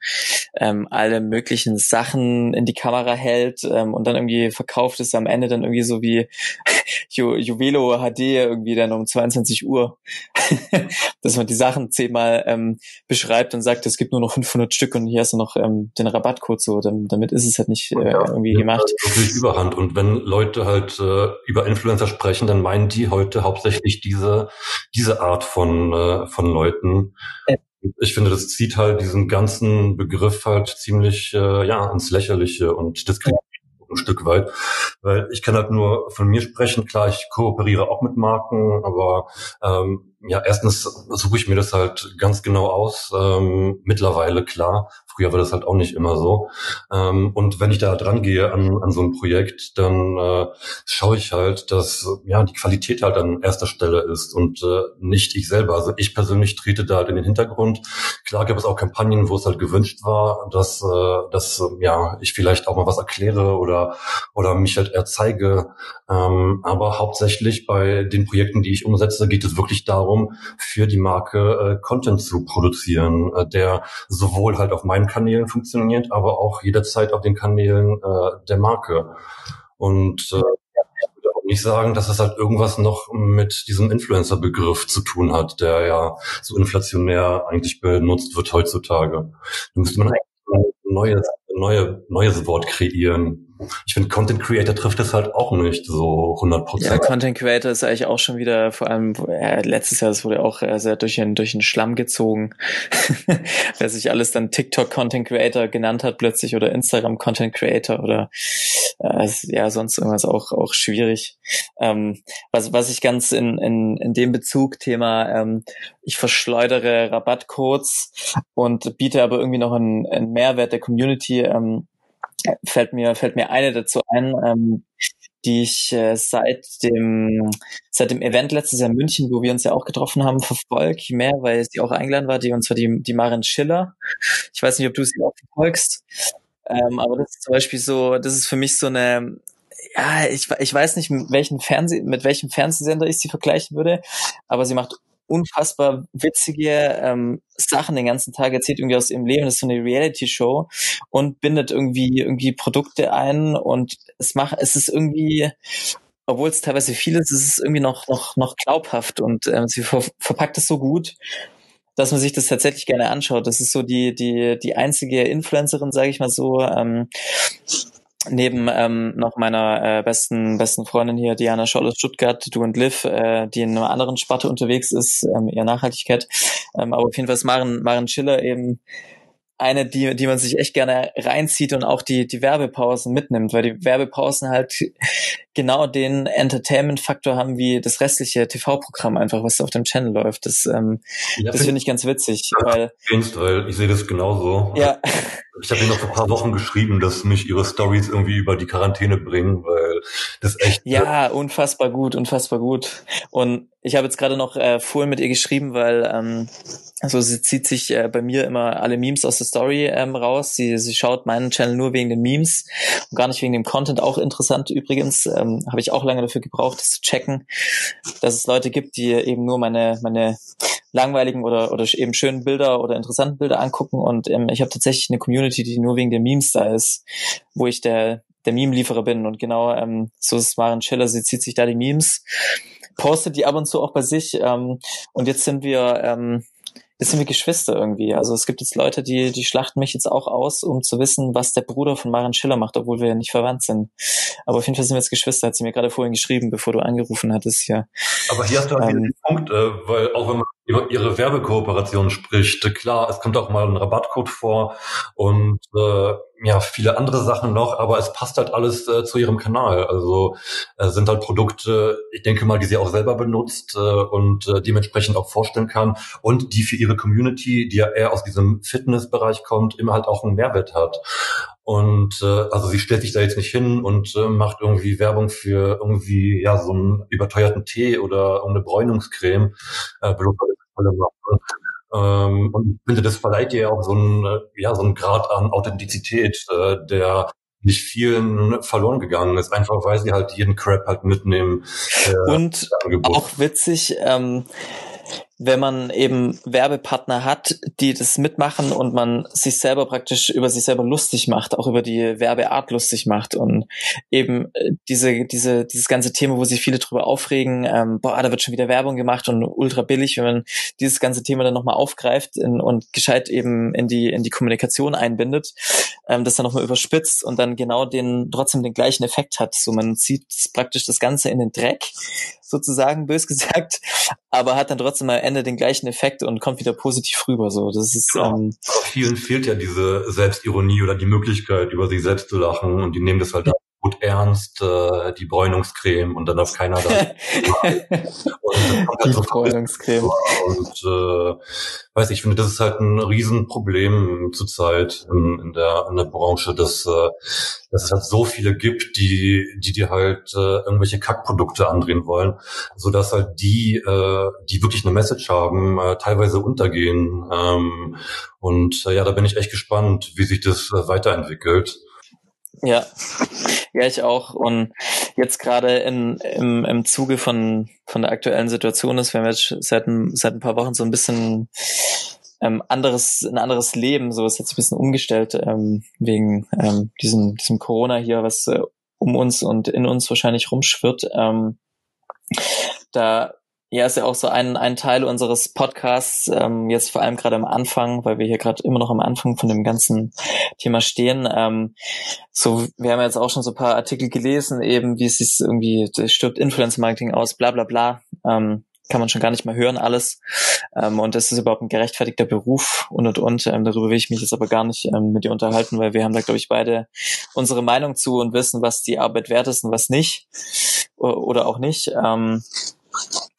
ähm, alle möglichen Sachen in die Kamera hält ähm, und dann irgendwie verkauft es am Ende dann irgendwie so wie Ju Juvelo HD irgendwie dann um 22 Uhr, dass man die Sachen zehnmal ähm, beschreibt und sagt, es gibt nur noch 500 Stück und hier hast du noch ähm, den Rabattcode so, dann, damit ist es halt nicht äh, ja, irgendwie gemacht. Wirklich Überhand und wenn Leute halt äh, über Influencer sprechen, dann meinen die heute hauptsächlich diese diese Art von äh, von Leuten. Ich finde, das zieht halt diesen ganzen Begriff halt ziemlich äh, ja ins Lächerliche und diskriminiert ein Stück weit, weil ich kann halt nur von mir sprechen. Klar, ich kooperiere auch mit Marken, aber ähm, ja, erstens suche ich mir das halt ganz genau aus. Ähm, mittlerweile klar. Früher war das halt auch nicht immer so. Ähm, und wenn ich da dran gehe an, an so ein Projekt, dann äh, schaue ich halt, dass ja die Qualität halt an erster Stelle ist und äh, nicht ich selber. Also ich persönlich trete da halt in den Hintergrund. Klar gab es auch Kampagnen, wo es halt gewünscht war, dass, äh, dass ja ich vielleicht auch mal was erkläre oder oder mich halt erzeige. Ähm, aber hauptsächlich bei den Projekten, die ich umsetze, geht es wirklich darum, für die Marke äh, Content zu produzieren, äh, der sowohl halt auf meinen Kanälen funktioniert, aber auch jederzeit auf den Kanälen äh, der Marke. Und äh, ich würde auch nicht sagen, dass es halt irgendwas noch mit diesem Influencer-Begriff zu tun hat, der ja so inflationär eigentlich benutzt wird heutzutage. Da müsste man ein neues, neue, neues Wort kreieren. Ich finde, Content Creator trifft es halt auch nicht so 100 Prozent. Ja, Content Creator ist eigentlich auch schon wieder, vor allem ja, letztes Jahr, das wurde auch äh, sehr durch den, durch den Schlamm gezogen. Wer sich alles dann TikTok Content Creator genannt hat plötzlich oder Instagram Content Creator oder äh, ja, sonst irgendwas auch, auch schwierig. Ähm, was, was ich ganz in, in, in dem Bezug Thema, ähm, ich verschleudere Rabattcodes und biete aber irgendwie noch einen, einen Mehrwert der Community, ähm, fällt mir fällt mir eine dazu ein, ähm, die ich äh, seit dem seit dem Event letztes Jahr in München, wo wir uns ja auch getroffen haben, verfolge mehr, weil sie auch eingeladen war, die und zwar die die Maren Schiller. Ich weiß nicht, ob du sie auch verfolgst, ähm, aber das ist zum Beispiel so, das ist für mich so eine ja, ich, ich weiß nicht, mit welchem Fernseh, mit welchem Fernsehsender ich sie vergleichen würde, aber sie macht unfassbar witzige ähm, Sachen den ganzen Tag, erzählt irgendwie aus ihrem Leben, das ist so eine Reality-Show und bindet irgendwie irgendwie Produkte ein und es macht, es ist irgendwie, obwohl es teilweise viel ist, ist es irgendwie noch noch noch glaubhaft und ähm, sie ver verpackt es so gut, dass man sich das tatsächlich gerne anschaut. Das ist so die die die einzige Influencerin, sage ich mal so. Ähm, neben ähm, noch meiner äh, besten besten Freundin hier, Diana Scholl aus Stuttgart, du und Liv, äh, die in einer anderen Sparte unterwegs ist, ähm, eher Nachhaltigkeit. Ähm, aber auf jeden Fall ist Maren, Maren Schiller eben eine, die, die man sich echt gerne reinzieht und auch die, die Werbepausen mitnimmt, weil die Werbepausen halt genau den Entertainment-Faktor haben wie das restliche TV-Programm einfach, was auf dem Channel läuft. Das, ähm, ja, das finde ich ganz witzig. Weil, weil ich sehe das genauso. Ja. Ich habe ihr noch vor ein paar Wochen geschrieben, dass mich ihre Stories irgendwie über die Quarantäne bringen, weil das echt. Ja, unfassbar gut, unfassbar gut. Und ich habe jetzt gerade noch äh, vorhin mit ihr geschrieben, weil ähm, also sie zieht sich äh, bei mir immer alle Memes aus der Story ähm, raus. Sie, sie schaut meinen Channel nur wegen den Memes und gar nicht wegen dem Content. Auch interessant übrigens, ähm, habe ich auch lange dafür gebraucht, das zu checken, dass es Leute gibt, die eben nur meine meine langweiligen oder, oder eben schönen Bilder oder interessanten Bilder angucken. Und ähm, ich habe tatsächlich eine Community, die nur wegen der Memes da ist, wo ich der, der Meme-Lieferer bin. Und genau ähm, so ist Maren Schiller, sie zieht sich da die Memes, postet die ab und zu auch bei sich. Ähm, und jetzt sind wir ähm, jetzt sind wir Geschwister irgendwie. Also es gibt jetzt Leute, die, die schlachten mich jetzt auch aus, um zu wissen, was der Bruder von Maren Schiller macht, obwohl wir ja nicht verwandt sind. Aber auf jeden Fall sind wir jetzt Geschwister, hat sie mir gerade vorhin geschrieben, bevor du angerufen hattest hier. Aber hier hast du halt ähm, den Punkt, äh, weil auch wenn man über ihre Werbekooperation spricht, klar, es kommt auch mal ein Rabattcode vor und äh, ja, viele andere Sachen noch, aber es passt halt alles äh, zu ihrem Kanal. Also äh, sind halt Produkte, ich denke mal, die sie auch selber benutzt äh, und äh, dementsprechend auch vorstellen kann und die für ihre Community, die ja eher aus diesem Fitnessbereich kommt, immer halt auch einen Mehrwert hat. Und äh, also sie stellt sich da jetzt nicht hin und äh, macht irgendwie Werbung für irgendwie ja so einen überteuerten Tee oder eine Bräunungscreme, äh, ähm, und ich finde, das verleiht ihr auch so einen, äh, ja, so einen Grad an Authentizität, äh, der nicht vielen verloren gegangen ist, einfach weil sie halt jeden Crap halt mitnehmen. Äh, und auch witzig, ähm, wenn man eben Werbepartner hat, die das mitmachen und man sich selber praktisch über sich selber lustig macht, auch über die Werbeart lustig macht und eben äh, diese, diese, dieses ganze Thema, wo sich viele drüber aufregen, ähm, boah, da wird schon wieder Werbung gemacht und ultra billig, wenn man dieses ganze Thema dann nochmal aufgreift in, und gescheit eben in die, in die Kommunikation einbindet, ähm, das dann nochmal überspitzt und dann genau den, trotzdem den gleichen Effekt hat. So man zieht praktisch das Ganze in den Dreck, sozusagen, bös gesagt, aber hat dann trotzdem am Ende den gleichen Effekt und kommt wieder positiv rüber. So, das ist. Genau. Ähm, vielen fehlt ja diese Selbstironie oder die Möglichkeit, über sich selbst zu lachen und die nehmen das halt ernst, äh, die Bräunungscreme und dann darf keiner und die Bräunungscreme. Und äh, weiß ich, finde, das ist halt ein Riesenproblem zurzeit in, in der in der Branche, dass, äh, dass es halt so viele gibt, die die dir halt äh, irgendwelche Kackprodukte andrehen wollen, so dass halt die, äh, die wirklich eine Message haben, äh, teilweise untergehen. Ähm, und äh, ja, da bin ich echt gespannt, wie sich das äh, weiterentwickelt. Ja, ja, ich auch. Und jetzt gerade in, im, im Zuge von, von der aktuellen Situation ist, wir haben jetzt seit, ein, seit ein paar Wochen so ein bisschen ähm, anderes, ein anderes Leben, so ist jetzt ein bisschen umgestellt, ähm, wegen ähm, diesem, diesem Corona hier, was äh, um uns und in uns wahrscheinlich rumschwirrt. Ähm, da ja, ist ja auch so ein, ein Teil unseres Podcasts, ähm, jetzt vor allem gerade am Anfang, weil wir hier gerade immer noch am Anfang von dem ganzen Thema stehen. Ähm, so, wir haben jetzt auch schon so ein paar Artikel gelesen, eben wie es sich irgendwie, stirbt Influencer-Marketing aus, bla bla bla. Ähm, kann man schon gar nicht mehr hören alles. Ähm, und das ist überhaupt ein gerechtfertigter Beruf und und und. Ähm, darüber will ich mich jetzt aber gar nicht ähm, mit dir unterhalten, weil wir haben da, glaube ich, beide unsere Meinung zu und wissen, was die Arbeit wert ist und was nicht. Oder auch nicht. Ähm,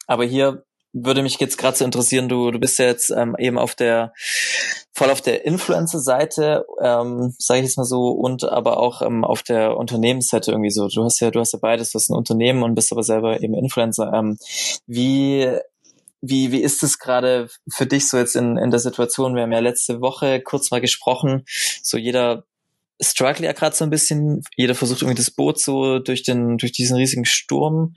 aber hier würde mich jetzt gerade so interessieren, du, du bist ja jetzt ähm, eben auf der voll auf der Influencer-Seite, ähm, sage ich jetzt mal so, und aber auch ähm, auf der Unternehmensseite irgendwie so. Du hast ja, du hast ja beides, du hast ein Unternehmen und bist aber selber eben Influencer. Ähm, wie wie, wie ist es gerade für dich so jetzt in, in der Situation? Wir haben ja letzte Woche kurz mal gesprochen. So jeder struggle ja gerade so ein bisschen. Jeder versucht irgendwie das Boot so durch den, durch diesen riesigen Sturm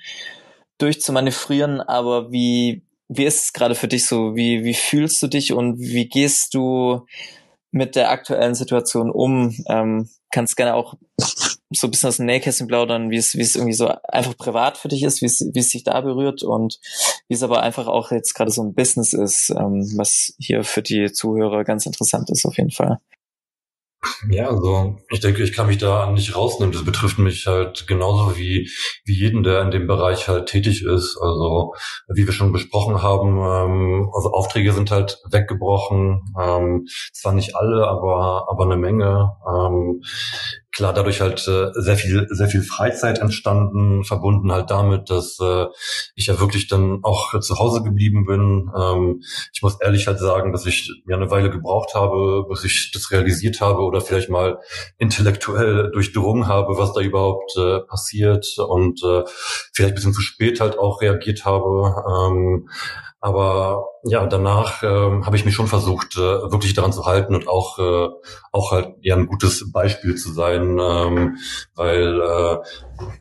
durchzumanövrieren, aber wie, wie ist es gerade für dich so? Wie, wie fühlst du dich und wie gehst du mit der aktuellen Situation um? Ähm, kannst gerne auch so ein bisschen aus dem Nähkästchen plaudern, wie es, wie es irgendwie so einfach privat für dich ist, wie es, wie es sich da berührt und wie es aber einfach auch jetzt gerade so ein Business ist, ähm, was hier für die Zuhörer ganz interessant ist auf jeden Fall. Ja, also ich denke, ich kann mich da nicht rausnehmen. Das betrifft mich halt genauso wie, wie jeden, der in dem Bereich halt tätig ist. Also wie wir schon besprochen haben, ähm, also Aufträge sind halt weggebrochen. Ähm, zwar nicht alle, aber, aber eine Menge. Ähm, klar dadurch halt äh, sehr viel sehr viel Freizeit entstanden verbunden halt damit dass äh, ich ja wirklich dann auch zu Hause geblieben bin. Ähm, ich muss ehrlich halt sagen dass ich mir eine Weile gebraucht habe bis ich das realisiert habe oder vielleicht mal intellektuell durchdrungen habe was da überhaupt äh, passiert und äh, vielleicht ein bisschen zu spät halt auch reagiert habe. Ähm, aber ja, danach ähm, habe ich mich schon versucht, äh, wirklich daran zu halten und auch äh, auch halt ja ein gutes Beispiel zu sein, ähm, weil äh,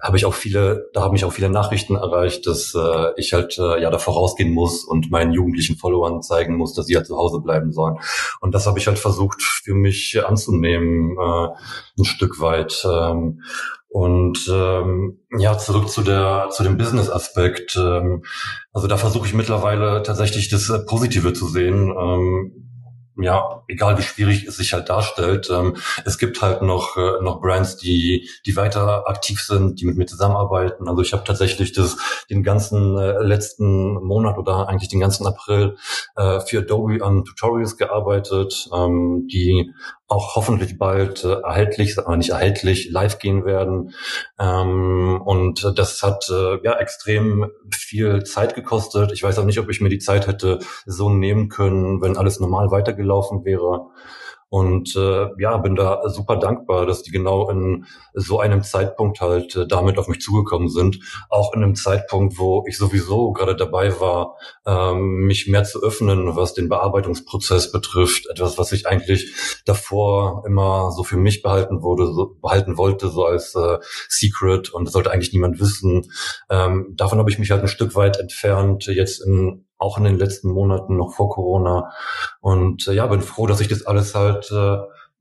habe ich auch viele, da haben mich auch viele Nachrichten erreicht, dass äh, ich halt äh, ja da vorausgehen muss und meinen jugendlichen Followern zeigen muss, dass sie halt zu Hause bleiben sollen. Und das habe ich halt versucht für mich anzunehmen, äh, ein Stück weit. Ähm, und ähm, ja, zurück zu der zu dem Business-Aspekt. Ähm, also da versuche ich mittlerweile tatsächlich das äh, Positive zu sehen. Ähm, ja, egal wie schwierig es sich halt darstellt, ähm, es gibt halt noch äh, noch Brands, die die weiter aktiv sind, die mit mir zusammenarbeiten. Also ich habe tatsächlich das den ganzen äh, letzten Monat oder eigentlich den ganzen April äh, für Adobe an Tutorials gearbeitet, ähm, die auch hoffentlich bald äh, erhältlich, aber nicht erhältlich, live gehen werden. Ähm, und das hat äh, ja extrem viel Zeit gekostet. Ich weiß auch nicht, ob ich mir die Zeit hätte so nehmen können, wenn alles normal weitergelaufen wäre. Und äh, ja, bin da super dankbar, dass die genau in so einem Zeitpunkt halt äh, damit auf mich zugekommen sind. Auch in einem Zeitpunkt, wo ich sowieso gerade dabei war, ähm, mich mehr zu öffnen, was den Bearbeitungsprozess betrifft. Etwas, was ich eigentlich davor immer so für mich behalten wurde, so, behalten wollte, so als äh, Secret und das sollte eigentlich niemand wissen. Ähm, davon habe ich mich halt ein Stück weit entfernt, jetzt in auch in den letzten Monaten noch vor Corona. Und äh, ja, bin froh, dass ich das alles halt äh,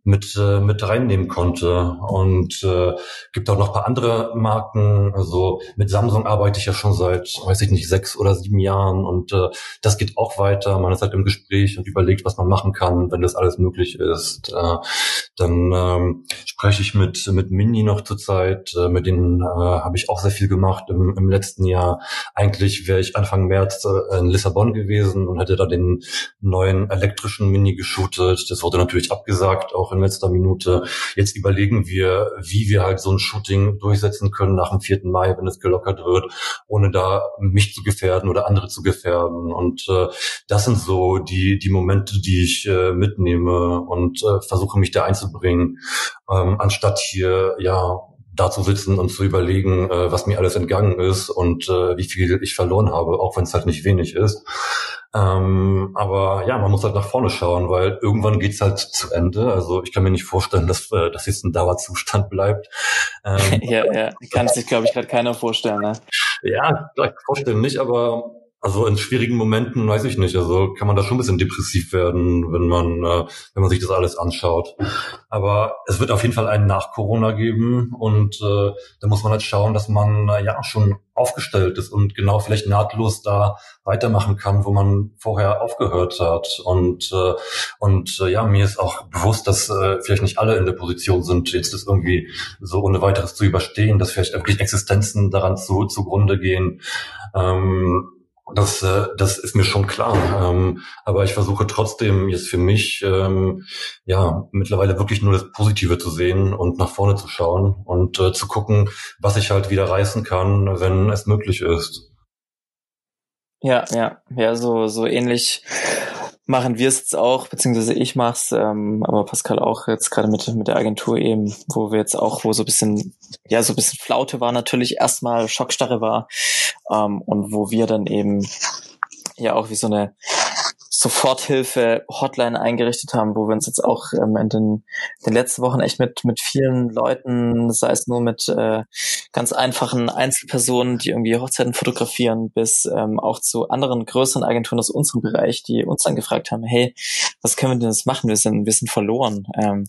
mit, äh, mit reinnehmen konnte. Und äh, gibt auch noch paar andere Marken. Also mit Samsung arbeite ich ja schon seit, weiß ich nicht, sechs oder sieben Jahren und äh, das geht auch weiter. Man ist halt im Gespräch und überlegt, was man machen kann, wenn das alles möglich ist. Äh, dann ähm, spreche ich mit, mit Mini noch zurzeit. Äh, mit denen äh, habe ich auch sehr viel gemacht im, im letzten Jahr. Eigentlich wäre ich Anfang März äh, in Lissabon gewesen und hätte da den neuen elektrischen Mini geshootet. Das wurde natürlich abgesagt, auch in in letzter Minute. Jetzt überlegen wir, wie wir halt so ein Shooting durchsetzen können nach dem 4. Mai, wenn es gelockert wird, ohne da mich zu gefährden oder andere zu gefährden. Und äh, das sind so die, die Momente, die ich äh, mitnehme und äh, versuche mich da einzubringen, ähm, anstatt hier ja da zu sitzen und zu überlegen, äh, was mir alles entgangen ist und äh, wie viel ich verloren habe, auch wenn es halt nicht wenig ist. Ähm, aber ja, man muss halt nach vorne schauen, weil irgendwann geht's halt zu Ende. Also ich kann mir nicht vorstellen, dass äh, das jetzt ein Dauerzustand bleibt. Ähm, ja, ja, kann sich, glaube ich, gerade keiner vorstellen. Ne? Ja, vorstellen nicht, aber also in schwierigen Momenten weiß ich nicht. Also kann man da schon ein bisschen depressiv werden, wenn man, äh, wenn man sich das alles anschaut. Aber es wird auf jeden Fall einen nach Corona geben und äh, da muss man halt schauen, dass man äh, ja schon aufgestellt ist und genau vielleicht nahtlos da weitermachen kann, wo man vorher aufgehört hat. Und äh, und äh, ja, mir ist auch bewusst, dass äh, vielleicht nicht alle in der Position sind, jetzt das irgendwie so ohne weiteres zu überstehen, dass vielleicht wirklich Existenzen daran zu zugrunde gehen. Ähm, das, äh, das ist mir schon klar. Ähm, aber ich versuche trotzdem jetzt für mich, ähm, ja, mittlerweile wirklich nur das Positive zu sehen und nach vorne zu schauen und äh, zu gucken, was ich halt wieder reißen kann, wenn es möglich ist. Ja, ja, ja, so, so ähnlich machen wir es jetzt auch, beziehungsweise ich mach's, ähm, aber Pascal auch jetzt gerade mit, mit der Agentur eben, wo wir jetzt auch, wo so ein bisschen, ja, so ein bisschen Flaute war natürlich, erstmal Schockstarre war, ähm, und wo wir dann eben ja auch wie so eine Soforthilfe-Hotline eingerichtet haben, wo wir uns jetzt auch ähm, in den, den letzten Wochen echt mit, mit vielen Leuten, sei es nur mit äh, ganz einfachen Einzelpersonen, die irgendwie Hochzeiten fotografieren, bis ähm, auch zu anderen größeren Agenturen aus unserem Bereich, die uns dann gefragt haben, hey, was können wir denn jetzt machen? Wir sind, wir sind verloren. Ähm,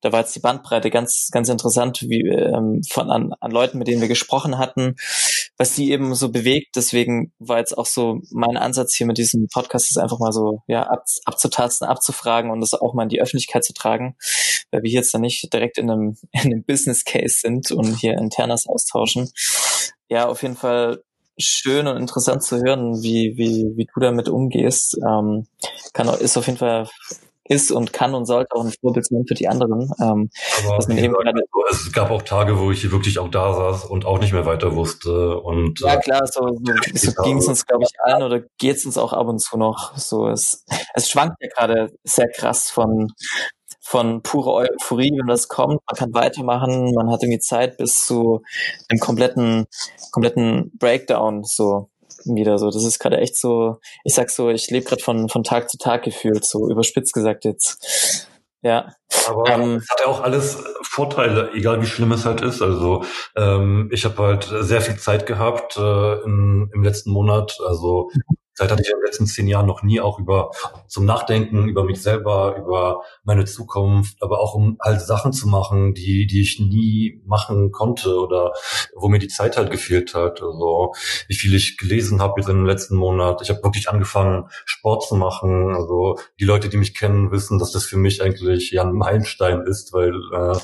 da war jetzt die Bandbreite ganz, ganz interessant, wie ähm, von an, an Leuten, mit denen wir gesprochen hatten, was die eben so bewegt. Deswegen war jetzt auch so mein Ansatz hier mit diesem Podcast, ist einfach mal so ja ab, abzutasten, abzufragen und das auch mal in die Öffentlichkeit zu tragen, weil wir jetzt dann nicht direkt in einem, in einem Business Case sind und hier internas austauschen. Ja, auf jeden Fall schön und interessant zu hören, wie, wie, wie du damit umgehst. Ähm, kann, ist auf jeden Fall ist und kann und sollte auch ein Vorbild sein für die anderen. Ähm, Aber man eben gesagt, es gab auch Tage, wo ich wirklich auch da saß und auch nicht mehr weiter wusste. Und, ja klar, so, so, so ging es uns, glaube ich, allen oder geht es uns auch ab und zu noch. So es, es schwankt ja gerade sehr krass von von pure Euphorie, wenn das kommt. Man kann weitermachen, man hat irgendwie Zeit bis zu einem kompletten, kompletten Breakdown. So wieder so. Das ist gerade echt so, ich sag so, ich lebe gerade von, von Tag zu Tag gefühlt, so überspitzt gesagt jetzt. Ja. Aber ähm, es hat ja auch alles Vorteile, egal wie schlimm es halt ist. Also ähm, ich habe halt sehr viel Zeit gehabt äh, in, im letzten Monat. Also Zeit hatte ich in den letzten zehn Jahren noch nie auch über zum Nachdenken über mich selber, über meine Zukunft, aber auch um halt Sachen zu machen, die die ich nie machen konnte oder wo mir die Zeit halt gefehlt hat. Also wie viel ich gelesen habe jetzt im letzten Monat. Ich habe wirklich angefangen Sport zu machen. Also die Leute, die mich kennen, wissen, dass das für mich eigentlich ja ein Meilenstein ist, weil äh,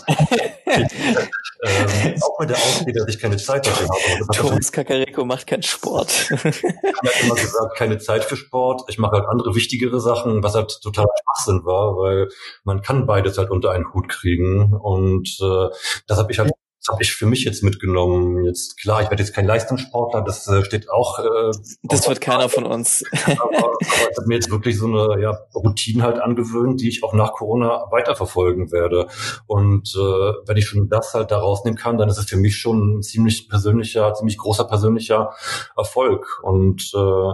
ähm, auch mit der Ausrede, dass ich keine Zeit dafür habe. Thomas Kakareko macht keinen Sport. ich habe immer gesagt, keine Zeit für Sport. Ich mache halt andere wichtigere Sachen, was halt total Schwachsinn war, weil man kann beides halt unter einen Hut kriegen. Und äh, das habe ich halt das habe ich für mich jetzt mitgenommen. Jetzt klar, ich werde jetzt kein Leistungssportler, das äh, steht auch. Äh, das wird keiner von uns. aber, aber ich habe mir jetzt wirklich so eine ja, Routine halt angewöhnt, die ich auch nach Corona weiterverfolgen werde. Und äh, wenn ich schon das halt da rausnehmen kann, dann ist es für mich schon ein ziemlich persönlicher, ziemlich großer persönlicher Erfolg. Und äh,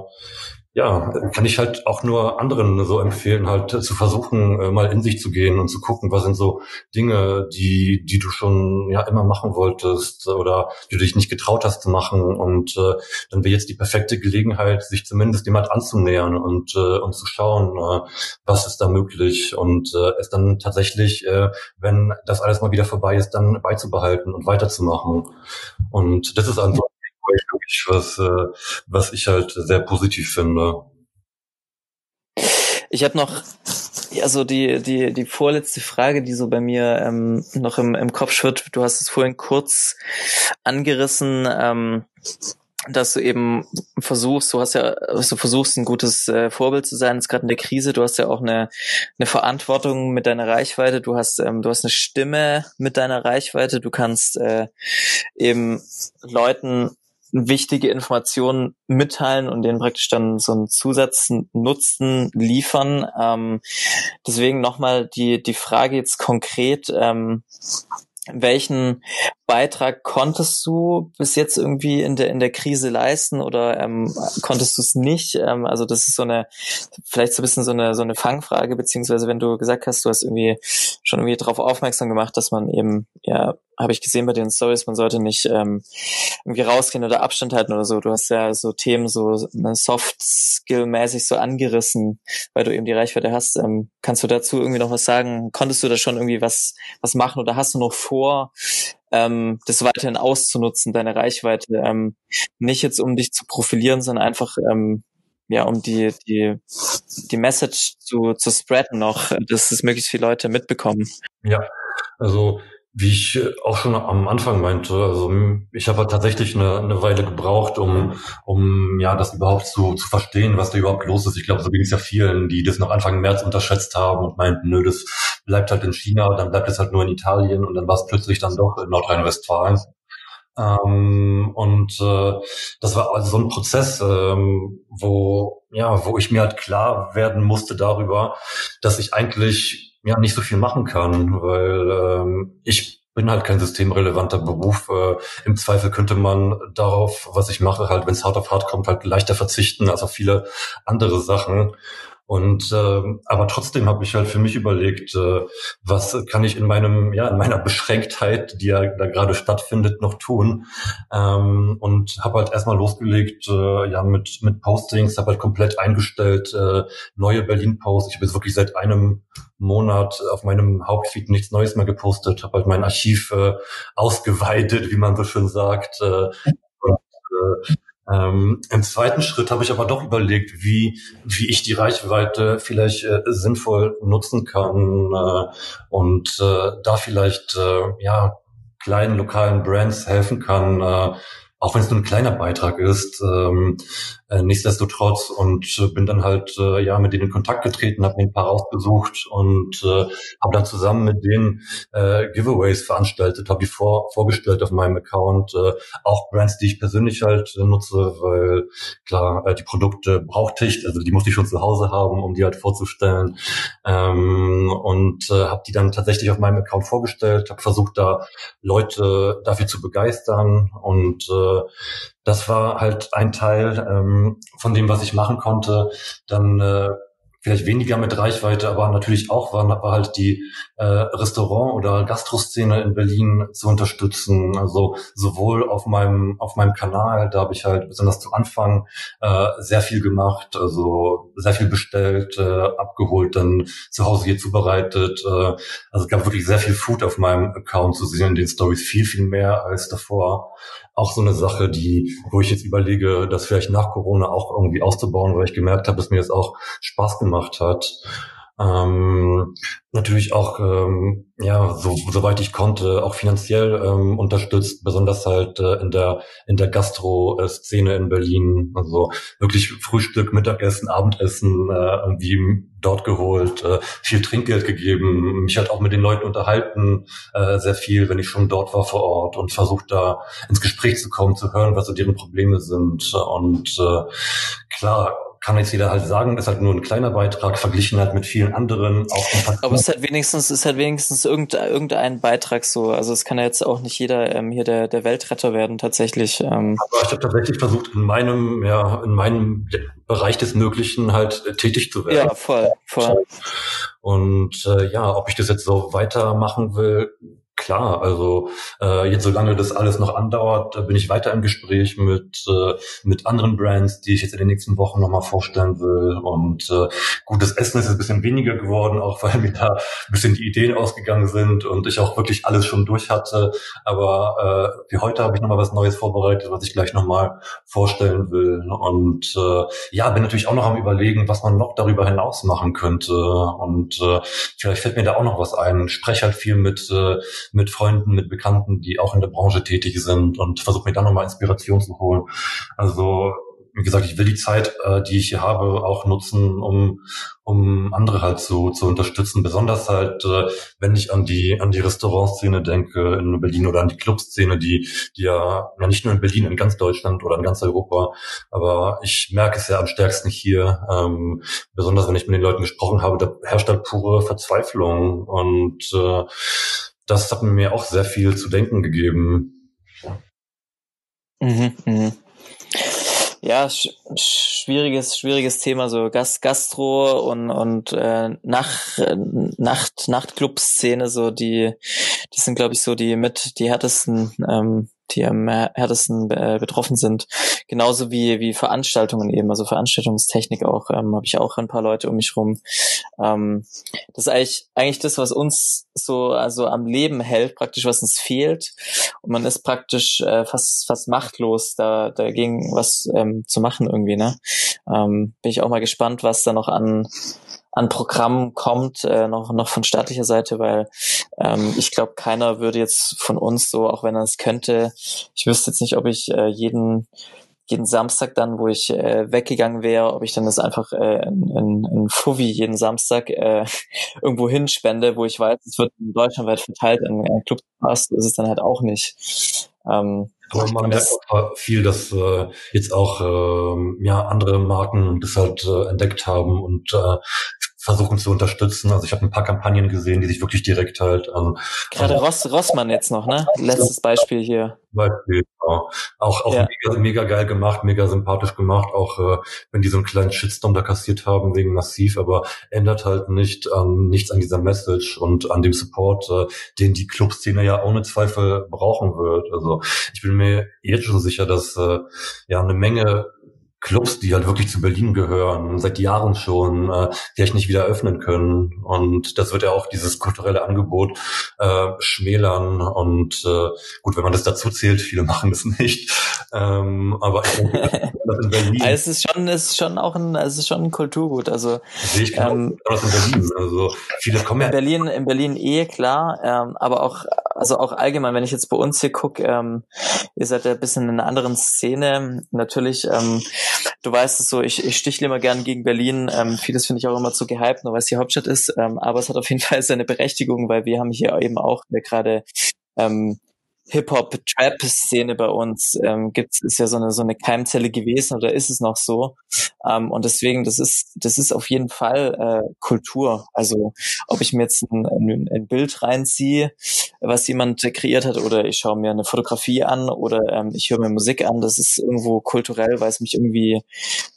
ja, kann ich halt auch nur anderen so empfehlen, halt zu versuchen, äh, mal in sich zu gehen und zu gucken, was sind so Dinge, die, die du schon ja immer machen wolltest oder die du dich nicht getraut hast zu machen. Und äh, dann wäre jetzt die perfekte Gelegenheit, sich zumindest jemand anzunähern und, äh, und zu schauen, äh, was ist da möglich und äh, es dann tatsächlich, äh, wenn das alles mal wieder vorbei ist, dann beizubehalten und weiterzumachen. Und das ist einfach wirklich was, äh, was ich halt sehr positiv finde. Ich habe noch also die, die, die vorletzte Frage, die so bei mir ähm, noch im, im Kopf schwirrt. Du hast es vorhin kurz angerissen. Ähm, dass du eben versuchst, du hast ja, also du versuchst ein gutes äh, Vorbild zu sein, jetzt gerade in der Krise, du hast ja auch eine, eine Verantwortung mit deiner Reichweite, du hast, ähm, du hast eine Stimme mit deiner Reichweite, du kannst äh, eben Leuten wichtige Informationen mitteilen und denen praktisch dann so einen Zusatznutzen liefern. Ähm, deswegen nochmal die, die Frage jetzt konkret, ähm, welchen Beitrag konntest du bis jetzt irgendwie in der in der Krise leisten oder ähm, konntest du es nicht? Ähm, also das ist so eine vielleicht so ein bisschen so eine so eine Fangfrage beziehungsweise wenn du gesagt hast, du hast irgendwie schon irgendwie darauf aufmerksam gemacht, dass man eben ja habe ich gesehen bei den Stories, man sollte nicht ähm, irgendwie rausgehen oder Abstand halten oder so. Du hast ja so Themen so ne, Soft Skill mäßig so angerissen, weil du eben die Reichweite hast. Ähm, kannst du dazu irgendwie noch was sagen? Konntest du da schon irgendwie was was machen oder hast du noch vor? Ähm, das weiterhin auszunutzen, deine Reichweite. Ähm, nicht jetzt, um dich zu profilieren, sondern einfach, ähm, ja, um die, die, die Message zu, zu spreaden noch, dass es möglichst viele Leute mitbekommen. Ja, also wie ich auch schon am Anfang meinte, also ich habe tatsächlich eine, eine Weile gebraucht, um, um ja das überhaupt zu, zu verstehen, was da überhaupt los ist. Ich glaube, so ging es ja vielen, die das noch Anfang März unterschätzt haben und meinten, nö, das bleibt halt in China, dann bleibt es halt nur in Italien und dann war es plötzlich dann doch in Nordrhein-Westfalen. Ähm, und äh, das war also so ein Prozess, ähm, wo ja, wo ich mir halt klar werden musste darüber, dass ich eigentlich ja nicht so viel machen kann, weil ähm, ich bin halt kein systemrelevanter Beruf. Äh, Im Zweifel könnte man darauf, was ich mache, halt, wenn es hart auf hart kommt, halt leichter verzichten als auf viele andere Sachen. Und äh, aber trotzdem habe ich halt für mich überlegt, äh, was kann ich in meinem, ja, in meiner Beschränktheit, die ja da gerade stattfindet, noch tun. Ähm, und habe halt erstmal losgelegt, äh, ja, mit, mit Postings, habe halt komplett eingestellt, äh, neue Berlin-Posts. Ich habe jetzt wirklich seit einem Monat auf meinem Hauptfeed nichts Neues mehr gepostet, habe halt mein Archiv äh, ausgeweitet, wie man so schön sagt. Äh, ähm, Im zweiten Schritt habe ich aber doch überlegt, wie, wie ich die Reichweite vielleicht äh, sinnvoll nutzen kann äh, und äh, da vielleicht äh, ja kleinen lokalen Brands helfen kann, äh, auch wenn es nur ein kleiner Beitrag ist, ähm, äh, nichtsdestotrotz und äh, bin dann halt äh, ja mit denen in Kontakt getreten, habe mir ein paar rausgesucht und äh, habe dann zusammen mit denen äh, Giveaways veranstaltet, habe die vor, vorgestellt auf meinem Account, äh, auch Brands, die ich persönlich halt äh, nutze, weil klar, äh, die Produkte brauchte ich, also die musste ich schon zu Hause haben, um die halt vorzustellen. Ähm, und äh, habe die dann tatsächlich auf meinem Account vorgestellt, habe versucht da Leute dafür zu begeistern und äh, das war halt ein Teil ähm, von dem, was ich machen konnte. Dann äh, vielleicht weniger mit Reichweite, aber natürlich auch war, war halt die äh, Restaurant- oder Gastroszene in Berlin zu unterstützen. Also sowohl auf meinem auf meinem Kanal, da habe ich halt besonders zu Anfang äh, sehr viel gemacht, also sehr viel bestellt, äh, abgeholt, dann zu Hause hier zubereitet. Äh, also es gab wirklich sehr viel Food auf meinem Account zu sehen in den Stories, viel viel mehr als davor auch so eine Sache, die, wo ich jetzt überlege, das vielleicht nach Corona auch irgendwie auszubauen, weil ich gemerkt habe, dass mir das auch Spaß gemacht hat. Ähm, natürlich auch, ähm, ja, so, soweit ich konnte, auch finanziell ähm, unterstützt, besonders halt äh, in der in der Gastro-Szene in Berlin. Also wirklich Frühstück, Mittagessen, Abendessen äh, irgendwie dort geholt, äh, viel Trinkgeld gegeben, mich halt auch mit den Leuten unterhalten, äh, sehr viel, wenn ich schon dort war vor Ort und versucht da ins Gespräch zu kommen, zu hören, was so deren Probleme sind. Und äh, klar, kann jetzt jeder halt sagen, ist halt nur ein kleiner Beitrag verglichen halt mit vielen anderen. Auch Aber es ist halt wenigstens, ist halt wenigstens irgendein, irgendein Beitrag so. Also es kann ja jetzt auch nicht jeder ähm, hier der, der Weltretter werden tatsächlich. Ähm. Aber ich habe tatsächlich versucht, in meinem, ja, in meinem Bereich des Möglichen halt äh, tätig zu werden. Ja, voll, voll. Und äh, ja, ob ich das jetzt so weitermachen will, Klar, also äh, jetzt solange das alles noch andauert, bin ich weiter im Gespräch mit äh, mit anderen Brands, die ich jetzt in den nächsten Wochen nochmal vorstellen will. Und äh, gutes Essen ist ein bisschen weniger geworden, auch weil mir da ein bisschen die Ideen ausgegangen sind und ich auch wirklich alles schon durch hatte. Aber äh, für heute habe ich nochmal was Neues vorbereitet, was ich gleich nochmal vorstellen will. Und äh, ja, bin natürlich auch noch am überlegen, was man noch darüber hinaus machen könnte. Und äh, vielleicht fällt mir da auch noch was ein. Spreche halt viel mit äh, mit Freunden, mit Bekannten, die auch in der Branche tätig sind und versuche mir dann nochmal Inspiration zu holen. Also wie gesagt, ich will die Zeit, äh, die ich hier habe, auch nutzen, um, um andere halt zu, zu unterstützen. Besonders halt, äh, wenn ich an die, an die Restaurantszene denke in Berlin oder an die Clubszene, die, die ja, ja nicht nur in Berlin, in ganz Deutschland oder in ganz Europa, aber ich merke es ja am stärksten hier, ähm, besonders wenn ich mit den Leuten gesprochen habe, da herrscht halt pure Verzweiflung und äh, das hat mir auch sehr viel zu denken gegeben. Mhm, mh. Ja, sch schwieriges, schwieriges Thema, so Gast, Gastro und, und äh, Nacht, Nacht, Nachtclub-Szene, so die, die sind, glaube ich, so die mit die härtesten ähm, die am härtesten äh, betroffen sind. Genauso wie, wie Veranstaltungen eben, also Veranstaltungstechnik auch, ähm, habe ich auch ein paar Leute um mich rum. Ähm, das ist eigentlich, eigentlich das, was uns so also am Leben hält, praktisch was uns fehlt. Und man ist praktisch äh, fast, fast machtlos, da dagegen was ähm, zu machen irgendwie. Ne? Ähm, bin ich auch mal gespannt, was da noch an an Programmen kommt, äh, noch, noch von staatlicher Seite, weil ähm, ich glaube, keiner würde jetzt von uns so, auch wenn er es könnte, ich wüsste jetzt nicht, ob ich äh, jeden jeden Samstag dann, wo ich äh, weggegangen wäre, ob ich dann das einfach äh, in, in, Fuvi jeden Samstag äh, irgendwo hinspende, wo ich weiß, es wird in Deutschland weit verteilt in, in Clubs, ist es dann halt auch nicht. Ähm, aber man merkt auch viel, dass äh, jetzt auch äh, ja andere Marken das halt äh, entdeckt haben und äh, versuchen zu unterstützen. Also ich habe ein paar Kampagnen gesehen, die sich wirklich direkt halt an gerade Ross, Rossmann jetzt noch, ne? Letztes Beispiel hier. Beispiel, genau. Auch auch ja. mega, mega geil gemacht, mega sympathisch gemacht. Auch äh, wenn die so einen kleinen Shitstorm da kassiert haben wegen massiv, aber ändert halt nicht an nichts an dieser Message und an dem Support, äh, den die Clubszene ja ohne Zweifel brauchen wird. Also ich bin mir jetzt schon sicher, dass äh, ja eine Menge Clubs, die halt wirklich zu Berlin gehören, seit Jahren schon, äh, vielleicht nicht wieder öffnen können. Und das wird ja auch dieses kulturelle Angebot äh, schmälern. Und äh, gut, wenn man das dazu zählt, viele machen das nicht. Ähm, aber. Also es ist schon, es ist schon auch ein, es ist schon ein Kulturgut. Also sehe ich genau ähm, das in Berlin. Also viele kommen ja in Berlin, in Berlin eh klar, ähm, aber auch, also auch allgemein, wenn ich jetzt bei uns hier gucke, ähm, ihr seid ja ein bisschen in einer anderen Szene. Natürlich ähm, du weißt es so, ich, ich stichle immer gern gegen Berlin. Ähm, vieles finde ich auch immer zu gehypt, nur weil es die Hauptstadt ist. Ähm, aber es hat auf jeden Fall seine Berechtigung, weil wir haben hier eben auch gerade ähm, Hip-Hop-Trap-Szene bei uns ähm, gibt ist ja so eine so eine Keimzelle gewesen oder ist es noch so. Ähm, und deswegen das ist das ist auf jeden Fall äh, Kultur. Also ob ich mir jetzt ein, ein, ein Bild reinziehe was jemand kreiert hat oder ich schaue mir eine Fotografie an oder ähm, ich höre mir Musik an das ist irgendwo kulturell weil es mich irgendwie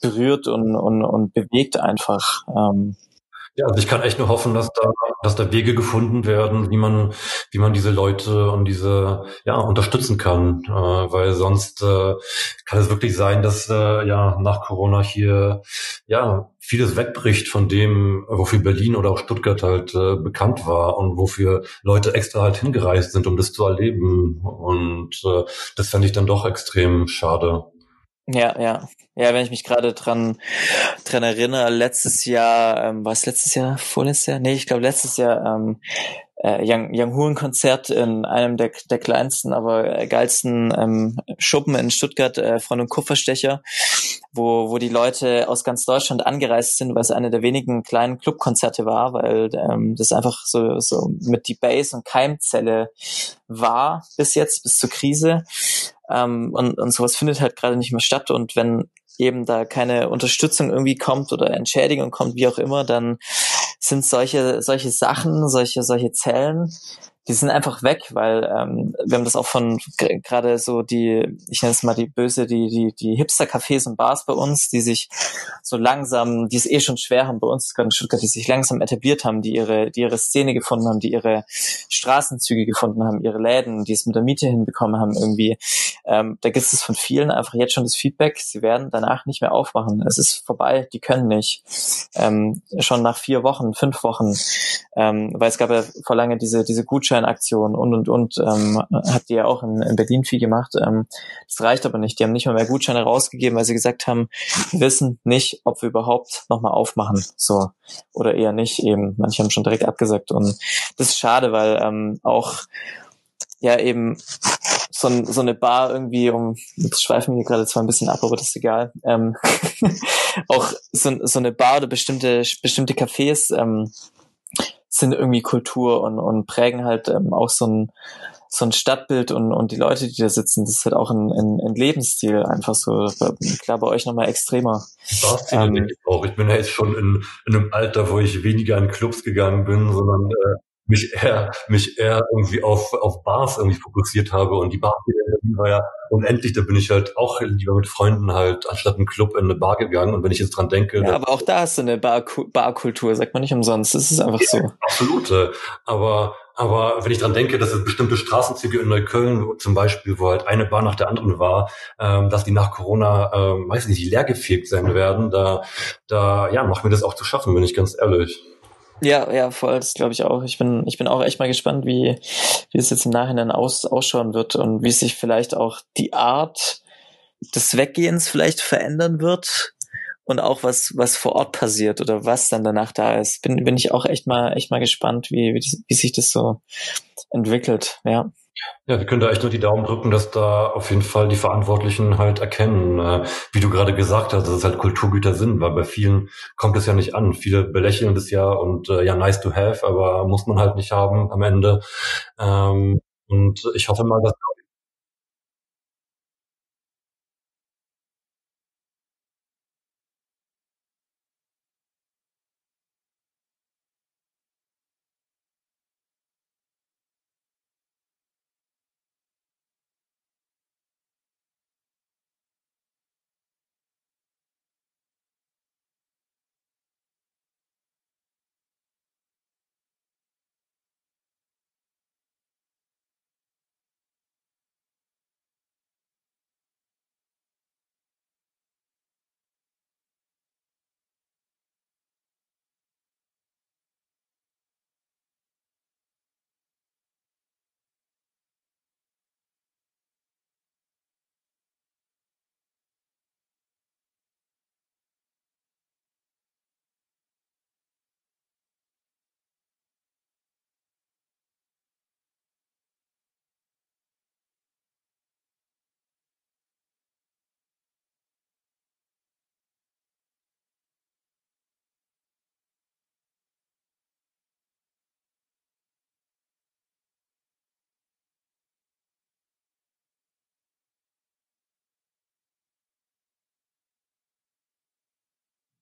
berührt und und, und bewegt einfach. Ähm, ja, also ich kann echt nur hoffen, dass da, dass da Wege gefunden werden, wie man, wie man diese Leute und diese ja unterstützen kann, äh, weil sonst äh, kann es wirklich sein, dass äh, ja nach Corona hier ja vieles wegbricht von dem, wofür Berlin oder auch Stuttgart halt äh, bekannt war und wofür Leute extra halt hingereist sind, um das zu erleben. Und äh, das fände ich dann doch extrem schade. Ja, ja. Ja, wenn ich mich gerade dran, dran erinnere, letztes Jahr, ähm, war es letztes Jahr, vorletztes Jahr? Nee, ich glaube letztes Jahr, ähm, äh, Young, Young Huren Konzert in einem der, der kleinsten, aber geilsten ähm, Schuppen in Stuttgart, äh, von einem Kupferstecher, wo, wo die Leute aus ganz Deutschland angereist sind, weil es eine der wenigen kleinen Clubkonzerte war, weil ähm, das einfach so, so mit die Base und Keimzelle war bis jetzt, bis zur Krise. Ähm, und, und sowas findet halt gerade nicht mehr statt. Und wenn eben da keine Unterstützung irgendwie kommt oder Entschädigung kommt, wie auch immer, dann sind solche, solche Sachen, solche, solche Zellen, die sind einfach weg, weil ähm, wir haben das auch von gerade so die, ich nenne es mal die böse, die die die Hipster-Cafés und Bars bei uns, die sich so langsam, die es eh schon schwer haben bei uns gerade in Stuttgart, die sich langsam etabliert haben, die ihre die ihre Szene gefunden haben, die ihre Straßenzüge gefunden haben, ihre Läden, die es mit der Miete hinbekommen haben irgendwie. Ähm, da gibt es von vielen einfach jetzt schon das Feedback, sie werden danach nicht mehr aufmachen. Es ist vorbei, die können nicht. Ähm, schon nach vier Wochen, fünf Wochen, ähm, weil es gab ja vor lange diese diese Gutscheine Gutscheinaktionen und und und ähm, habt ihr ja auch in, in Berlin viel gemacht. Ähm, das reicht aber nicht. Die haben nicht mal mehr Gutscheine rausgegeben, weil sie gesagt haben, wir wissen nicht, ob wir überhaupt nochmal aufmachen. So. Oder eher nicht eben. Manche haben schon direkt abgesagt. Und das ist schade, weil ähm, auch ja eben so, so eine Bar irgendwie, um jetzt schweifen wir gerade zwar ein bisschen ab, aber das ist egal. Ähm, auch so, so eine Bar oder bestimmte bestimmte Cafés ähm, sind irgendwie Kultur und, und prägen halt ähm, auch so ein so ein Stadtbild und, und die Leute, die da sitzen, das ist halt auch ein, ein, ein Lebensstil einfach so. Klar, bei euch nochmal extremer. Das ähm, ich auch. Ich bin ja jetzt schon in, in einem Alter, wo ich weniger in Clubs gegangen bin, sondern äh, mich eher, mich eher irgendwie auf, auf Bars irgendwie fokussiert habe und die Bar war ja unendlich, da bin ich halt auch lieber mit Freunden halt anstatt einem Club in eine Bar gegangen und wenn ich jetzt dran denke. Ja, aber auch da hast du eine Bar Barkultur, sagt man nicht umsonst, das ist einfach ja, so. Absolute, aber aber wenn ich dran denke, dass es bestimmte Straßenzüge in Neukölln zum Beispiel, wo halt eine Bar nach der anderen war, ähm, dass die nach Corona, ähm, weiß nicht, leergefegt sein werden, da, da ja, macht mir das auch zu schaffen, bin ich ganz ehrlich. Ja, ja, voll, das glaube ich auch. Ich bin, ich bin auch echt mal gespannt, wie, wie es jetzt im Nachhinein aus, ausschauen wird und wie sich vielleicht auch die Art des Weggehens vielleicht verändern wird und auch was, was vor Ort passiert oder was dann danach da ist. Bin, bin ich auch echt mal, echt mal gespannt, wie, wie, wie sich das so entwickelt, ja. Ja, wir können da echt nur die Daumen drücken, dass da auf jeden Fall die Verantwortlichen halt erkennen, äh, wie du gerade gesagt hast, dass es halt Kulturgüter sind, weil bei vielen kommt es ja nicht an. Viele belächeln das ja und äh, ja, nice to have, aber muss man halt nicht haben am Ende. Ähm, und ich hoffe mal, dass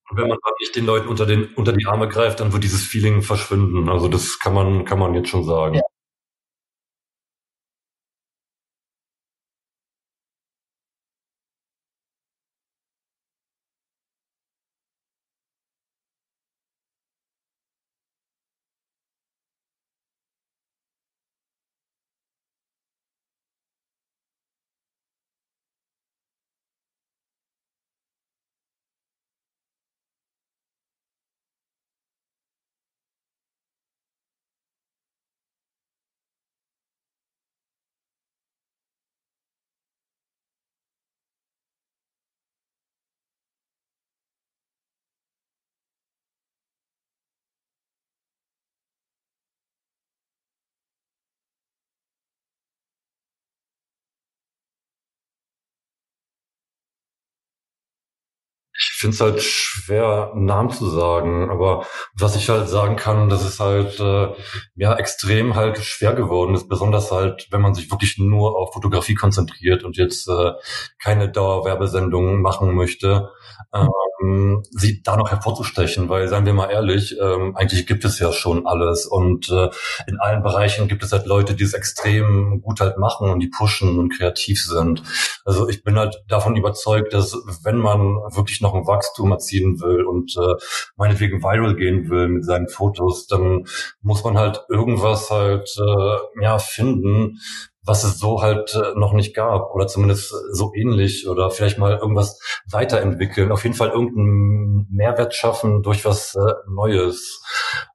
Und wenn man halt nicht den Leuten unter, den, unter die Arme greift, dann wird dieses Feeling verschwinden. Also das kann man, kann man jetzt schon sagen. Ja. Finde es halt schwer, einen Namen zu sagen, aber was ich halt sagen kann, dass es halt äh, ja extrem halt schwer geworden ist, besonders halt, wenn man sich wirklich nur auf Fotografie konzentriert und jetzt äh, keine Dauerwerbesendungen machen möchte, ähm, sie da noch hervorzustechen, weil seien wir mal ehrlich, ähm, eigentlich gibt es ja schon alles und äh, in allen Bereichen gibt es halt Leute, die es extrem gut halt machen und die pushen und kreativ sind. Also ich bin halt davon überzeugt, dass wenn man wirklich noch noch ein Wachstum erzielen will und äh, meinetwegen viral gehen will mit seinen Fotos, dann muss man halt irgendwas halt äh, ja finden, was es so halt äh, noch nicht gab oder zumindest so ähnlich oder vielleicht mal irgendwas weiterentwickeln. Auf jeden Fall irgendein einen Mehrwert schaffen durch was äh, Neues.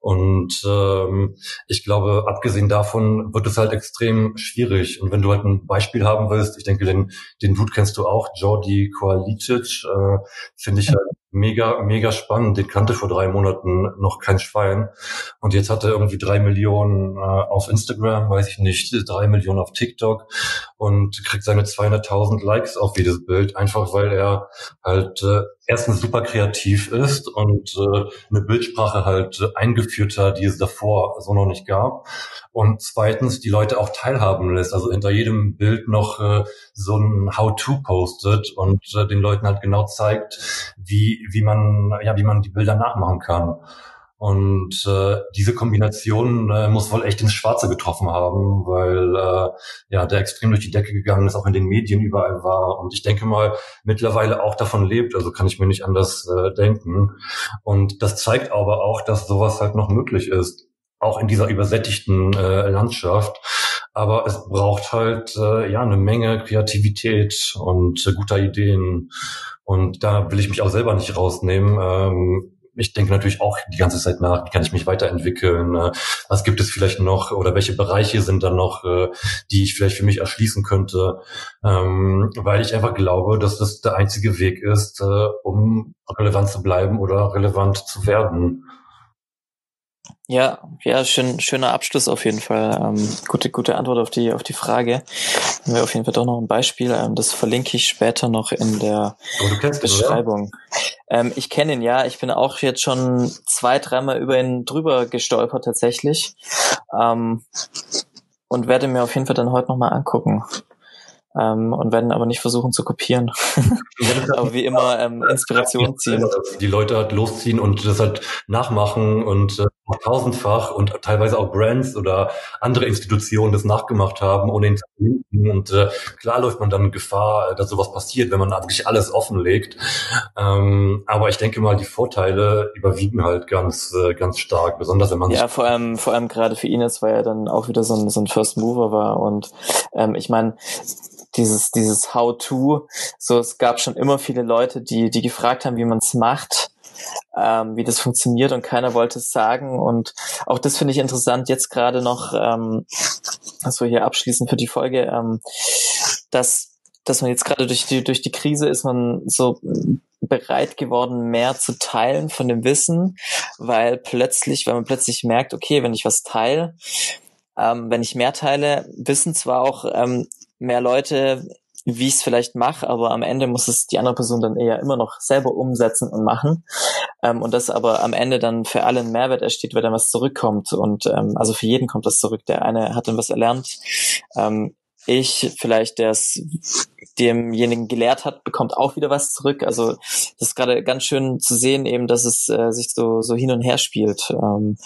Und ähm, ich glaube, abgesehen davon wird es halt extrem schwierig. Und wenn du halt ein Beispiel haben willst, ich denke, den, den Dude kennst du auch, Jordi Koalicic, äh, finde ich halt mega, mega spannend. Den kannte vor drei Monaten noch kein Schwein. Und jetzt hat er irgendwie drei Millionen äh, auf Instagram, weiß ich nicht, drei Millionen auf TikTok und kriegt seine 200.000 Likes auf jedes Bild, einfach weil er halt äh, erstens super kreativ ist und äh, eine Bildsprache halt äh, eingeführt hat, die es davor so noch nicht gab. Und zweitens die Leute auch teilhaben lässt, also hinter jedem Bild noch äh, so ein How-to postet und äh, den Leuten halt genau zeigt, wie, wie man, ja, wie man die Bilder nachmachen kann. Und äh, diese Kombination äh, muss wohl echt ins Schwarze getroffen haben, weil äh, ja der extrem durch die Decke gegangen ist, auch in den Medien überall war. Und ich denke mal, mittlerweile auch davon lebt, also kann ich mir nicht anders äh, denken. Und das zeigt aber auch, dass sowas halt noch möglich ist, auch in dieser übersättigten äh, Landschaft. Aber es braucht halt äh, ja eine Menge Kreativität und äh, guter Ideen. Und da will ich mich auch selber nicht rausnehmen. Ähm, ich denke natürlich auch die ganze Zeit nach, wie kann ich mich weiterentwickeln, äh, was gibt es vielleicht noch oder welche Bereiche sind dann noch, äh, die ich vielleicht für mich erschließen könnte, ähm, weil ich einfach glaube, dass das der einzige Weg ist, äh, um relevant zu bleiben oder relevant zu werden. Ja, ja, schön, schöner Abschluss auf jeden Fall. Ähm, gute, gute Antwort auf die, auf die Frage. Haben wir auf jeden Fall doch noch ein Beispiel. Ähm, das verlinke ich später noch in der Beschreibung. Ähm, ich kenne ihn ja. Ich bin auch jetzt schon zwei, dreimal über ihn drüber gestolpert tatsächlich. Ähm, und werde mir auf jeden Fall dann heute nochmal angucken ähm, und werden aber nicht versuchen zu kopieren. aber wie immer ähm, Inspiration ziehen. Die Leute halt losziehen und das halt nachmachen und äh, tausendfach und teilweise auch Brands oder andere Institutionen das nachgemacht haben, ohne ihn zu finden. Und äh, klar läuft man dann Gefahr, dass sowas passiert, wenn man wirklich alles offenlegt. Ähm, aber ich denke mal, die Vorteile überwiegen halt ganz, äh, ganz stark, besonders wenn man ja vor allem vor allem gerade für ihn jetzt, weil er dann auch wieder so ein, so ein First Mover war und ähm, ich meine dieses, dieses How-to. So, es gab schon immer viele Leute, die, die gefragt haben, wie man es macht, ähm, wie das funktioniert und keiner wollte es sagen. Und auch das finde ich interessant, jetzt gerade noch, ähm, also hier abschließend für die Folge, ähm, dass dass man jetzt gerade durch die, durch die Krise ist man so bereit geworden, mehr zu teilen von dem Wissen, weil plötzlich, weil man plötzlich merkt, okay, wenn ich was teile, ähm, wenn ich mehr teile, wissen zwar auch ähm, mehr Leute, wie ich es vielleicht mache, aber am Ende muss es die andere Person dann eher immer noch selber umsetzen und machen. Ähm, und das aber am Ende dann für alle einen Mehrwert entsteht, weil dann was zurückkommt. Und ähm, also für jeden kommt das zurück. Der eine hat dann was erlernt. Ähm, ich vielleicht, der es demjenigen gelehrt hat, bekommt auch wieder was zurück. Also das ist gerade ganz schön zu sehen, eben, dass es äh, sich so so hin und her spielt. Ähm,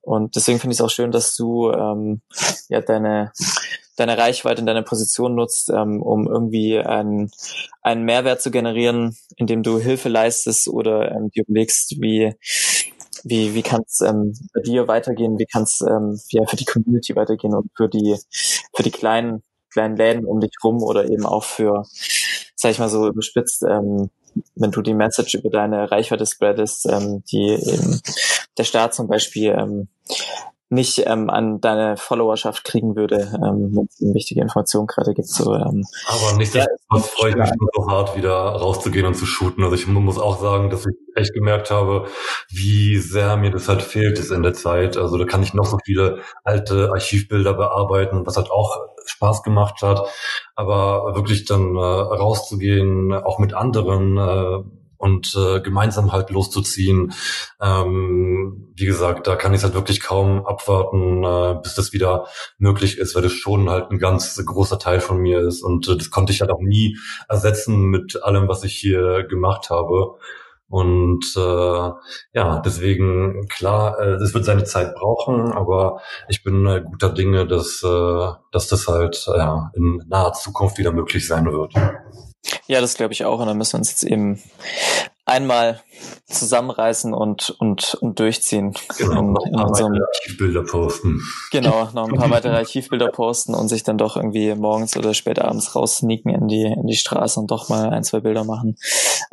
und deswegen finde ich es auch schön, dass du ähm, ja deine deine Reichweite und deine Position nutzt, ähm, um irgendwie einen, einen Mehrwert zu generieren, indem du Hilfe leistest oder ähm, dir überlegst, wie wie, wie kann es ähm, bei dir weitergehen, wie kann es ähm, ja, für die Community weitergehen und für die für die kleinen kleinen Läden um dich rum oder eben auch für, sag ich mal so überspitzt, ähm, wenn du die Message über deine Reichweite spreadest, ähm, die eben der Staat zum Beispiel ähm, nicht ähm, an deine Followerschaft kriegen würde, ähm, wenn es wichtige Informationen gerade gibt. So, ähm, Aber nichtsdestotrotz ja, freue ich mich so hart, wieder rauszugehen und zu shooten. Also ich muss auch sagen, dass ich echt gemerkt habe, wie sehr mir das halt fehlt ist in der Zeit. Also da kann ich noch so viele alte Archivbilder bearbeiten, was halt auch Spaß gemacht hat. Aber wirklich dann äh, rauszugehen, auch mit anderen, äh, und äh, gemeinsam halt loszuziehen. Ähm, wie gesagt, da kann ich halt wirklich kaum abwarten, äh, bis das wieder möglich ist, weil das schon halt ein ganz großer Teil von mir ist und äh, das konnte ich halt auch nie ersetzen mit allem, was ich hier gemacht habe. Und äh, ja, deswegen klar, äh, es wird seine Zeit brauchen, aber ich bin äh, guter Dinge, dass, äh, dass das halt äh, in naher Zukunft wieder möglich sein wird. Ja, das glaube ich auch. Und da müssen wir uns jetzt eben einmal zusammenreißen und, und, und durchziehen. Genau, in, noch in unserem, Archivbilder posten. Genau, noch ein paar weitere Archivbilder posten und sich dann doch irgendwie morgens oder spät abends raussneaken in die, in die Straße und doch mal ein, zwei Bilder machen.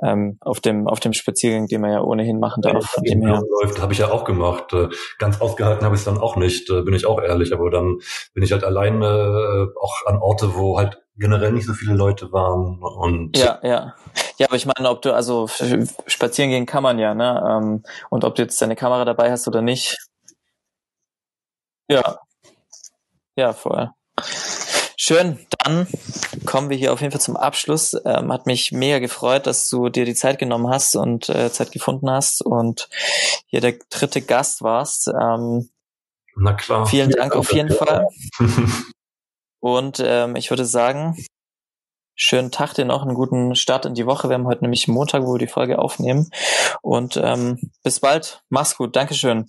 Ähm, auf dem, auf dem Spaziergang, den man ja ohnehin machen darf. Ja, dem her. läuft, habe ich ja auch gemacht. Äh, ganz ausgehalten habe ich es dann auch nicht, äh, bin ich auch ehrlich. Aber dann bin ich halt alleine äh, auch an Orte, wo halt generell nicht so viele Leute waren und ja ja. Ja aber ich meine ob du also spazieren gehen kann man ja ne? Ähm, und ob du jetzt deine Kamera dabei hast oder nicht. Ja. Ja voll. Schön. Dann kommen wir hier auf jeden Fall zum Abschluss. Ähm, hat mich mega gefreut dass du dir die Zeit genommen hast und äh, Zeit gefunden hast und hier der dritte Gast warst. Ähm, na klar. vielen Dank auf jeden Fall Und ähm, ich würde sagen, schönen Tag dir noch, einen guten Start in die Woche. Wir haben heute nämlich Montag, wo wir die Folge aufnehmen. Und ähm, bis bald. Mach's gut. Dankeschön.